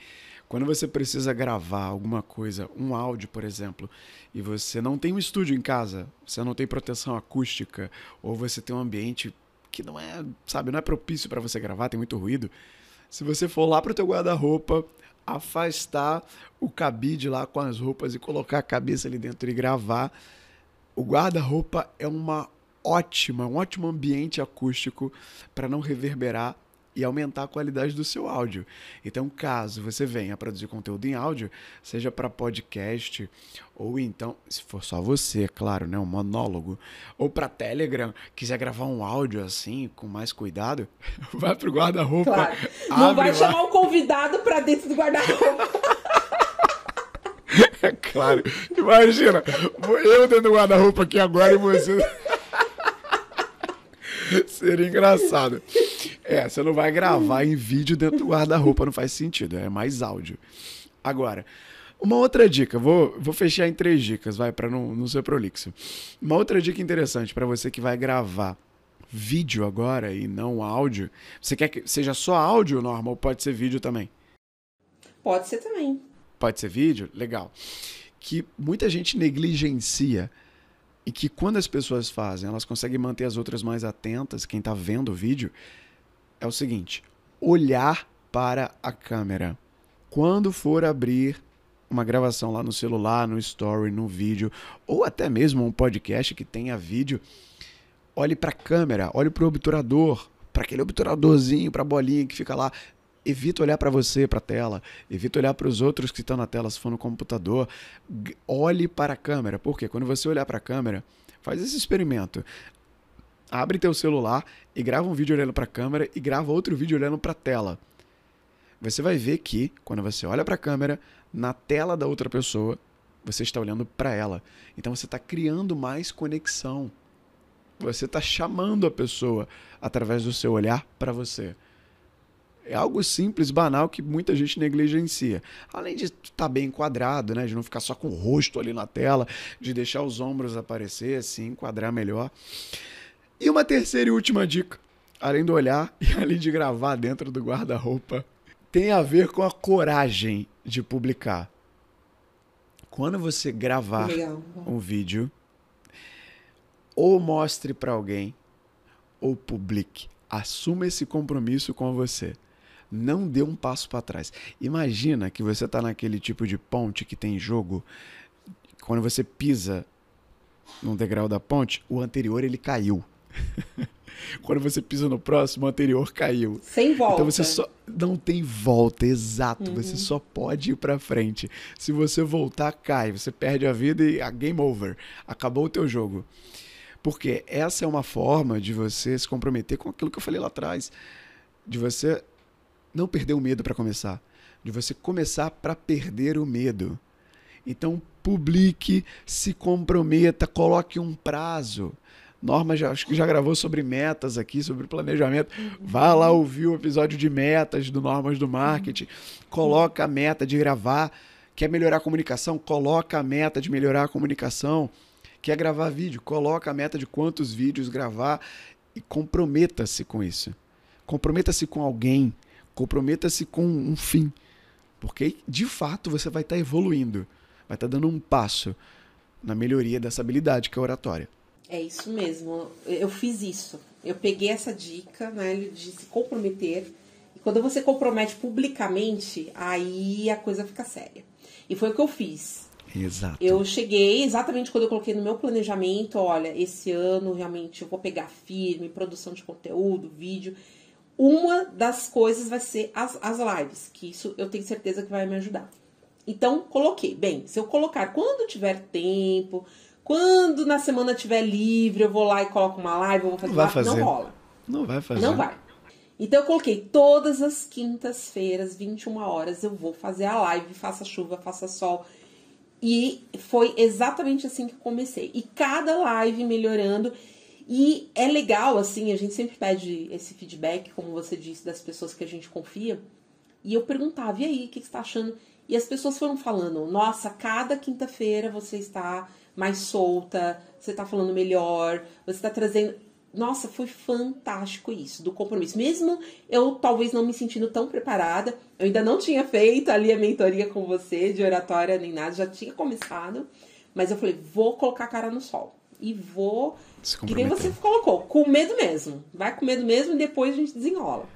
Quando você precisa gravar alguma coisa, um áudio, por exemplo, e você não tem um estúdio em casa, você não tem proteção acústica, ou você tem um ambiente que não é, sabe, não é propício para você gravar, tem muito ruído. Se você for lá pro teu guarda-roupa, afastar o cabide lá com as roupas e colocar a cabeça ali dentro e gravar, o guarda-roupa é uma ótima, um ótimo ambiente acústico para não reverberar e aumentar a qualidade do seu áudio. Então, caso você venha produzir conteúdo em áudio, seja para podcast ou então, se for só você, é claro, né, um monólogo, ou para Telegram, quiser gravar um áudio assim, com mais cuidado, vai pro guarda-roupa. Claro. Não vai lá. chamar o convidado para dentro do guarda-roupa. É claro. Imagina, eu dentro do guarda-roupa aqui agora e você. Seria engraçado. É, você não vai gravar em vídeo dentro do guarda-roupa, não faz sentido. É mais áudio. Agora, uma outra dica, vou, vou fechar em três dicas, vai, para não, não ser prolixo. Uma outra dica interessante para você que vai gravar vídeo agora e não áudio. Você quer que seja só áudio, normal, ou pode ser vídeo também? Pode ser também. Pode ser vídeo? Legal. Que muita gente negligencia e que quando as pessoas fazem, elas conseguem manter as outras mais atentas, quem está vendo o vídeo, é o seguinte: olhar para a câmera. Quando for abrir uma gravação lá no celular, no story, no vídeo, ou até mesmo um podcast que tenha vídeo, olhe para a câmera, olhe para o obturador, para aquele obturadorzinho, para a bolinha que fica lá. Evita olhar para você, para a tela. Evita olhar para os outros que estão na tela, se for no computador. Olhe para a câmera. Porque quando você olhar para a câmera, faz esse experimento. Abre teu celular e grava um vídeo olhando para a câmera e grava outro vídeo olhando para a tela. Você vai ver que, quando você olha para a câmera, na tela da outra pessoa, você está olhando para ela. Então você está criando mais conexão. Você está chamando a pessoa através do seu olhar para você. É algo simples, banal, que muita gente negligencia. Além de estar tá bem enquadrado, né? De não ficar só com o rosto ali na tela, de deixar os ombros aparecer, assim, enquadrar melhor. E uma terceira e última dica, além do olhar e além de gravar dentro do guarda-roupa, tem a ver com a coragem de publicar. Quando você gravar Legal. um vídeo, ou mostre para alguém, ou publique. Assuma esse compromisso com você não dê um passo para trás. Imagina que você está naquele tipo de ponte que tem jogo, quando você pisa num degrau da ponte, o anterior ele caiu. quando você pisa no próximo, o anterior caiu. Sem volta. Então você só não tem volta, exato. Uhum. Você só pode ir para frente. Se você voltar, cai, você perde a vida e a game over. Acabou o teu jogo. Porque essa é uma forma de você se comprometer com aquilo que eu falei lá atrás, de você não perder o medo para começar, de você começar para perder o medo. Então, publique, se comprometa, coloque um prazo. Norma já, acho que já gravou sobre metas aqui, sobre planejamento. Vá lá ouvir o episódio de metas do Normas do Marketing. Coloca a meta de gravar. Quer melhorar a comunicação? Coloca a meta de melhorar a comunicação. Quer gravar vídeo? Coloca a meta de quantos vídeos gravar e comprometa-se com isso. Comprometa-se com alguém. Comprometa-se com um fim. Porque de fato você vai estar tá evoluindo, vai estar tá dando um passo na melhoria dessa habilidade que é a oratória. É isso mesmo. Eu fiz isso. Eu peguei essa dica, né, de se comprometer. E quando você compromete publicamente, aí a coisa fica séria. E foi o que eu fiz. Exato. Eu cheguei exatamente quando eu coloquei no meu planejamento, olha, esse ano realmente eu vou pegar firme, produção de conteúdo, vídeo uma das coisas vai ser as, as lives, que isso eu tenho certeza que vai me ajudar. Então, coloquei. Bem, se eu colocar quando tiver tempo, quando na semana tiver livre, eu vou lá e coloco uma live, eu vou fazer, não, vai fazer. não rola. Não vai fazer. Não vai. Então eu coloquei todas as quintas-feiras, 21 horas, eu vou fazer a live, faça chuva, faça sol. E foi exatamente assim que comecei. E cada live melhorando. E é legal, assim, a gente sempre pede esse feedback, como você disse, das pessoas que a gente confia. E eu perguntava, e aí, o que você está achando? E as pessoas foram falando, nossa, cada quinta-feira você está mais solta, você está falando melhor, você está trazendo. Nossa, foi fantástico isso, do compromisso. Mesmo eu talvez não me sentindo tão preparada, eu ainda não tinha feito ali a mentoria com você, de oratória nem nada, já tinha começado, mas eu falei, vou colocar a cara no sol e vou. Que nem você colocou, com medo mesmo. Vai com medo mesmo e depois a gente desenrola.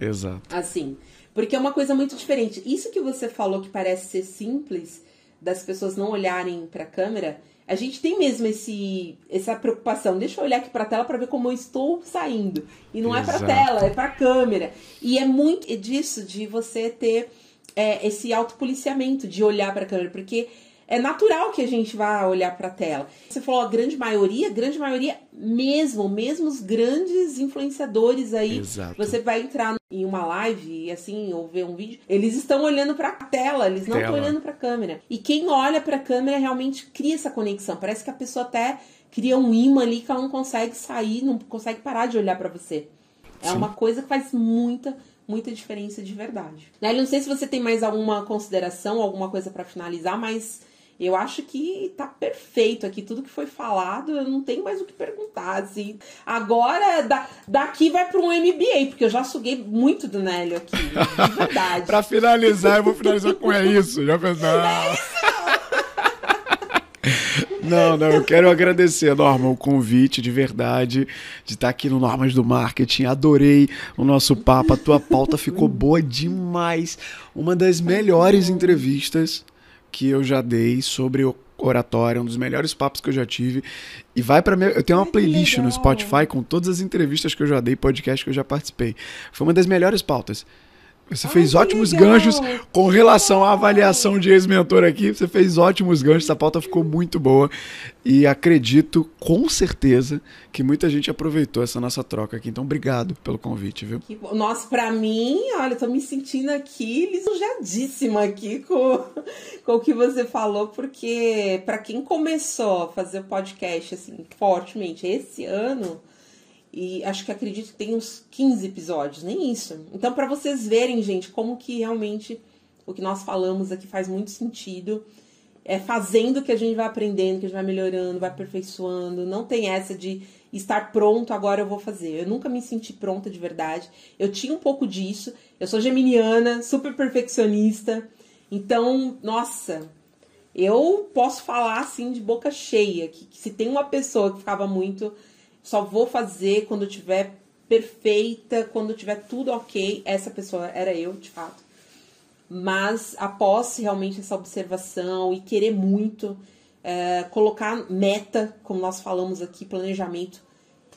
Exato. Assim. Porque é uma coisa muito diferente. Isso que você falou que parece ser simples, das pessoas não olharem para a câmera, a gente tem mesmo esse, essa preocupação. Deixa eu olhar aqui para a tela para ver como eu estou saindo. E não Exato. é para tela, é para a câmera. E é muito disso de você ter é, esse autopoliciamento de olhar para a câmera, porque é natural que a gente vá olhar para a tela. Você falou a grande maioria, grande maioria mesmo, mesmo os grandes influenciadores aí. Exato. Você vai entrar em uma live assim ou ver um vídeo, eles estão olhando para a tela, eles não estão olhando para a câmera. E quem olha para a câmera realmente cria essa conexão. Parece que a pessoa até cria um imã ali que ela não consegue sair, não consegue parar de olhar para você. É Sim. uma coisa que faz muita muita diferença de verdade. Né? Não sei se você tem mais alguma consideração, alguma coisa para finalizar, mas eu acho que tá perfeito aqui, tudo que foi falado, eu não tenho mais o que perguntar, assim. Agora, da, daqui vai para um MBA, porque eu já suguei muito do Nélio aqui, de verdade. para finalizar, eu vou finalizar com é isso, já pensou? É isso! Não, não, eu quero agradecer, Norma, o convite de verdade, de estar aqui no Normas do Marketing. Adorei o nosso papo, a tua pauta ficou boa demais. Uma das melhores entrevistas que eu já dei sobre oratória, um dos melhores papos que eu já tive. E vai para minha, eu tenho uma playlist no Spotify com todas as entrevistas que eu já dei, podcast que eu já participei. Foi uma das melhores pautas. Você Ai, fez ótimos legal. ganchos com relação à avaliação de ex-mentor aqui. Você fez ótimos ganchos, essa pauta ficou muito boa. E acredito, com certeza, que muita gente aproveitou essa nossa troca aqui. Então, obrigado pelo convite, viu? Nossa, para mim, olha, eu tô me sentindo aqui lisonjeadíssima aqui com, com o que você falou, porque para quem começou a fazer o podcast assim, fortemente esse ano e acho que acredito que tem uns 15 episódios, nem isso. Então, para vocês verem, gente, como que realmente o que nós falamos aqui faz muito sentido. É fazendo que a gente vai aprendendo, que a gente vai melhorando, vai aperfeiçoando. Não tem essa de estar pronto, agora eu vou fazer. Eu nunca me senti pronta de verdade. Eu tinha um pouco disso. Eu sou geminiana, super perfeccionista. Então, nossa, eu posso falar assim de boca cheia que, que se tem uma pessoa que ficava muito só vou fazer quando tiver perfeita, quando tiver tudo ok. Essa pessoa era eu, de fato. Mas após realmente essa observação e querer muito, é, colocar meta, como nós falamos aqui, planejamento,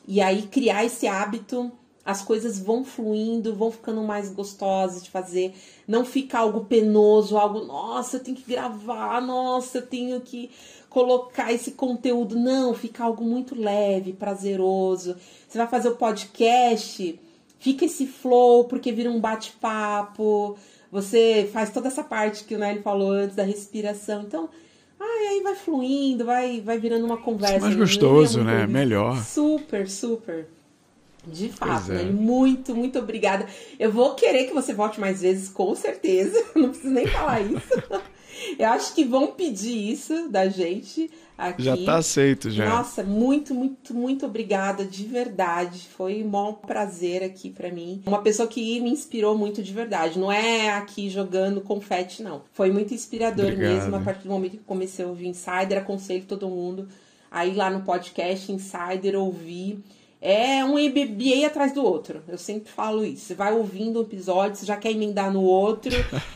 e aí criar esse hábito, as coisas vão fluindo, vão ficando mais gostosas de fazer. Não fica algo penoso, algo, nossa, eu tenho que gravar, nossa, eu tenho que colocar esse conteúdo. Não, fica algo muito leve, prazeroso. Você vai fazer o podcast, fica esse flow, porque vira um bate-papo. Você faz toda essa parte que o Nelly falou antes da respiração. Então, ai, aí vai fluindo, vai, vai virando uma conversa. É mais gostoso, né? Melhor. Super, super. De fato, é. muito, muito obrigada. Eu vou querer que você volte mais vezes, com certeza. Não preciso nem falar isso. Eu acho que vão pedir isso da gente aqui. Já tá aceito, já. Nossa, muito, muito, muito obrigada, de verdade. Foi um bom prazer aqui para mim. Uma pessoa que me inspirou muito de verdade. Não é aqui jogando confete, não. Foi muito inspirador Obrigado. mesmo. A partir do momento que comecei a ouvir Insider, aconselho todo mundo aí lá no podcast Insider ouvir é um MBA atrás do outro. Eu sempre falo isso. Você vai ouvindo um episódio, você já quer emendar no outro.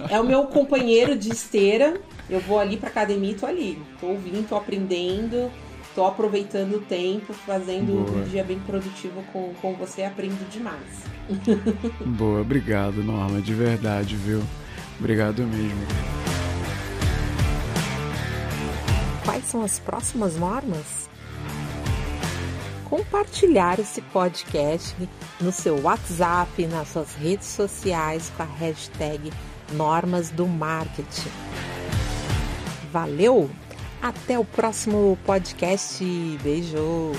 É o meu companheiro de esteira. Eu vou ali pra academia e tô ali. Tô ouvindo, tô aprendendo, tô aproveitando o tempo, fazendo Boa. um dia bem produtivo com, com você. Aprendo demais. Boa, obrigado, Norma. De verdade, viu? Obrigado mesmo. Quais são as próximas normas? Compartilhar esse podcast no seu WhatsApp, nas suas redes sociais com a hashtag Normas do Marketing. Valeu! Até o próximo podcast. Beijo!